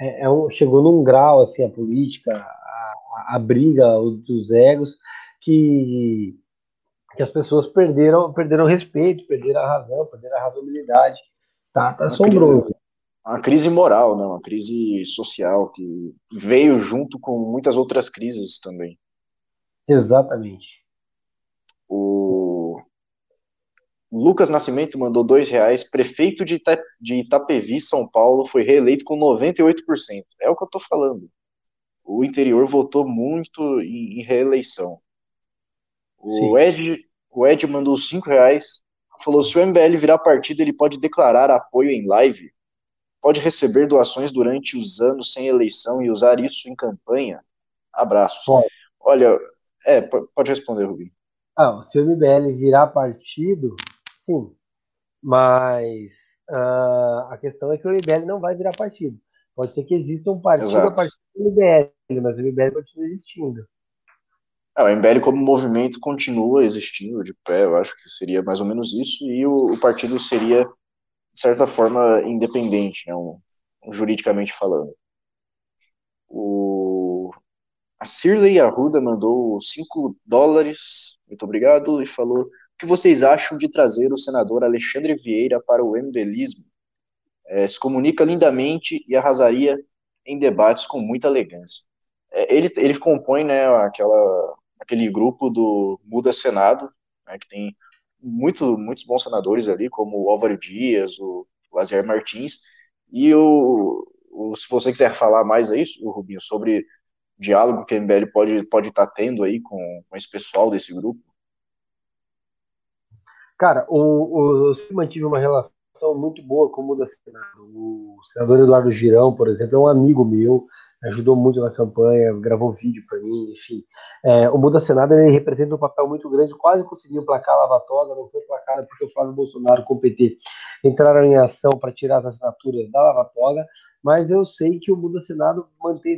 é, é, um, chegou num grau, assim, a política, a, a, briga dos egos, que, que as pessoas perderam, perderam respeito, perderam a razão, perderam a razoabilidade. Tá, tá assombroso. Crise, uma crise moral, né? uma crise social que veio junto com muitas outras crises também. Exatamente. O Lucas Nascimento mandou dois reais. Prefeito de, Ita de Itapevi, São Paulo, foi reeleito com 98%. É o que eu tô falando. O interior votou muito em, em reeleição. O Ed, o Ed mandou cinco reais. Falou: se o MBL virar partido, ele pode declarar apoio em live. Pode receber doações durante os anos sem eleição e usar isso em campanha. Abraços. Bom. Olha, é, pode responder, Rubinho. Ah, se o MBL virar partido, sim. Mas uh, a questão é que o MBL não vai virar partido. Pode ser que exista um partido Exato. a partir do MBL, mas o MBL continua existindo. É, o MBL como movimento continua existindo de pé, eu acho que seria mais ou menos isso, e o, o partido seria, de certa forma, independente, né, um, um, juridicamente falando. O, a Cirley Arruda mandou 5 dólares, muito obrigado, e falou que vocês acham de trazer o senador Alexandre Vieira para o MBLismo? É, se comunica lindamente e arrasaria em debates com muita elegância. É, ele, ele compõe né, aquela, aquele grupo do Muda Senado, né, que tem muito, muitos bons senadores ali, como o Álvaro Dias, o Lazer Martins, e o, o, se você quiser falar mais aí, Rubinho, sobre diálogo que a MBL pode, pode estar tá tendo aí com, com esse pessoal desse grupo, Cara, o, o, eu sempre mantive uma relação muito boa com o Muda Senado. O senador Eduardo Girão, por exemplo, é um amigo meu, ajudou muito na campanha, gravou vídeo para mim, enfim. É, o Muda Senado ele representa um papel muito grande, quase conseguiu placar a lavatória, não foi placada porque o Flávio Bolsonaro com o PT entraram em ação para tirar as assinaturas da lavatória, mas eu sei que o Muda Senado mantém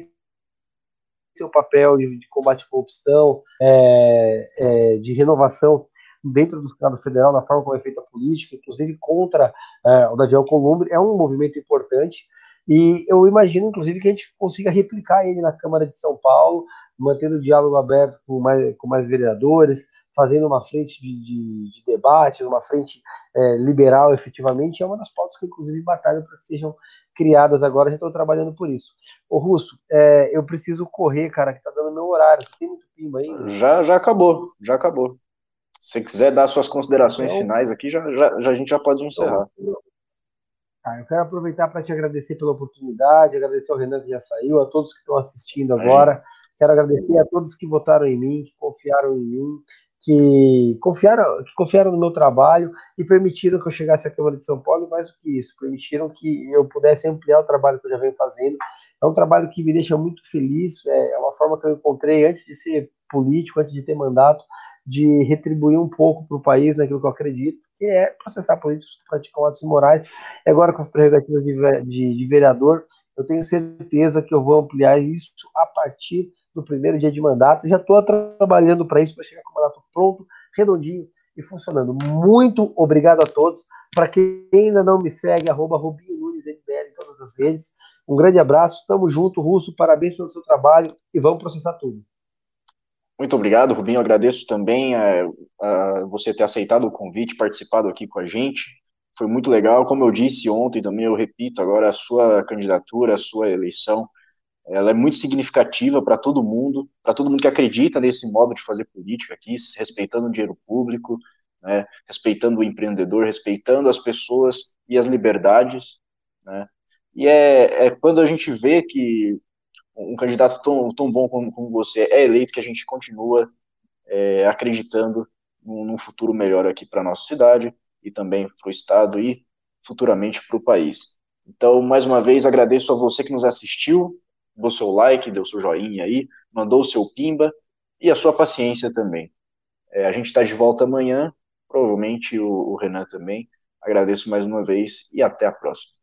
seu papel de, de combate à corrupção, é, é, de renovação dentro do Senado Federal, na forma como é feita a política, inclusive contra é, o Davi Alcolumbre, é um movimento importante. E eu imagino, inclusive, que a gente consiga replicar ele na Câmara de São Paulo, mantendo o diálogo aberto com mais, com mais vereadores, fazendo uma frente de, de, de debate, uma frente é, liberal, efetivamente, é uma das pautas que, inclusive, batalham para que sejam criadas agora, já estou trabalhando por isso. Ô, Russo, é, eu preciso correr, cara, que está dando meu horário, você tem muito pimba ainda? Já, já acabou, já acabou. Se quiser dar suas considerações então, finais aqui, já, já, já, a gente já pode encerrar. Ah, eu quero aproveitar para te agradecer pela oportunidade, agradecer ao Renan que já saiu, a todos que estão assistindo agora. Quero agradecer a todos que votaram em mim, que confiaram em mim, que confiaram, que confiaram no meu trabalho e permitiram que eu chegasse à Câmara de São Paulo, e mais do que isso, permitiram que eu pudesse ampliar o trabalho que eu já venho fazendo. É um trabalho que me deixa muito feliz, é uma forma que eu encontrei antes de ser político, antes de ter mandato, de retribuir um pouco para o país naquilo que eu acredito, que é processar políticos que praticam atos imorais. E agora, com as prerrogativas de, de, de vereador, eu tenho certeza que eu vou ampliar isso a partir do primeiro dia de mandato. Já estou trabalhando para isso, para chegar com o mandato pronto, redondinho e funcionando. Muito obrigado a todos. Para quem ainda não me segue, arroba Rubinho Nunes MBL em todas as redes. Um grande abraço, tamo junto, Russo, parabéns pelo seu trabalho e vamos processar tudo. Muito obrigado, Rubinho. agradeço também a, eh, a você ter aceitado o convite, participado aqui com a gente. Foi muito legal. Como eu disse ontem também, eu repito agora, a sua candidatura, a sua eleição, ela é muito significativa para todo mundo, para todo mundo que acredita nesse modo de fazer política aqui, respeitando o dinheiro público, né, respeitando o empreendedor, respeitando as pessoas e as liberdades, né, e é, é quando a gente vê que um candidato tão, tão bom como, como você é eleito que a gente continua é, acreditando num, num, futuro melhor aqui para nossa cidade e também para o estado e futuramente para o país. Então, mais uma vez, agradeço a você que nos assistiu, deu seu like, deu seu joinha aí, mandou o seu pimba e a sua paciência também. É, a gente está de volta amanhã, provavelmente o, o Renan também. Agradeço mais uma vez e até a próxima.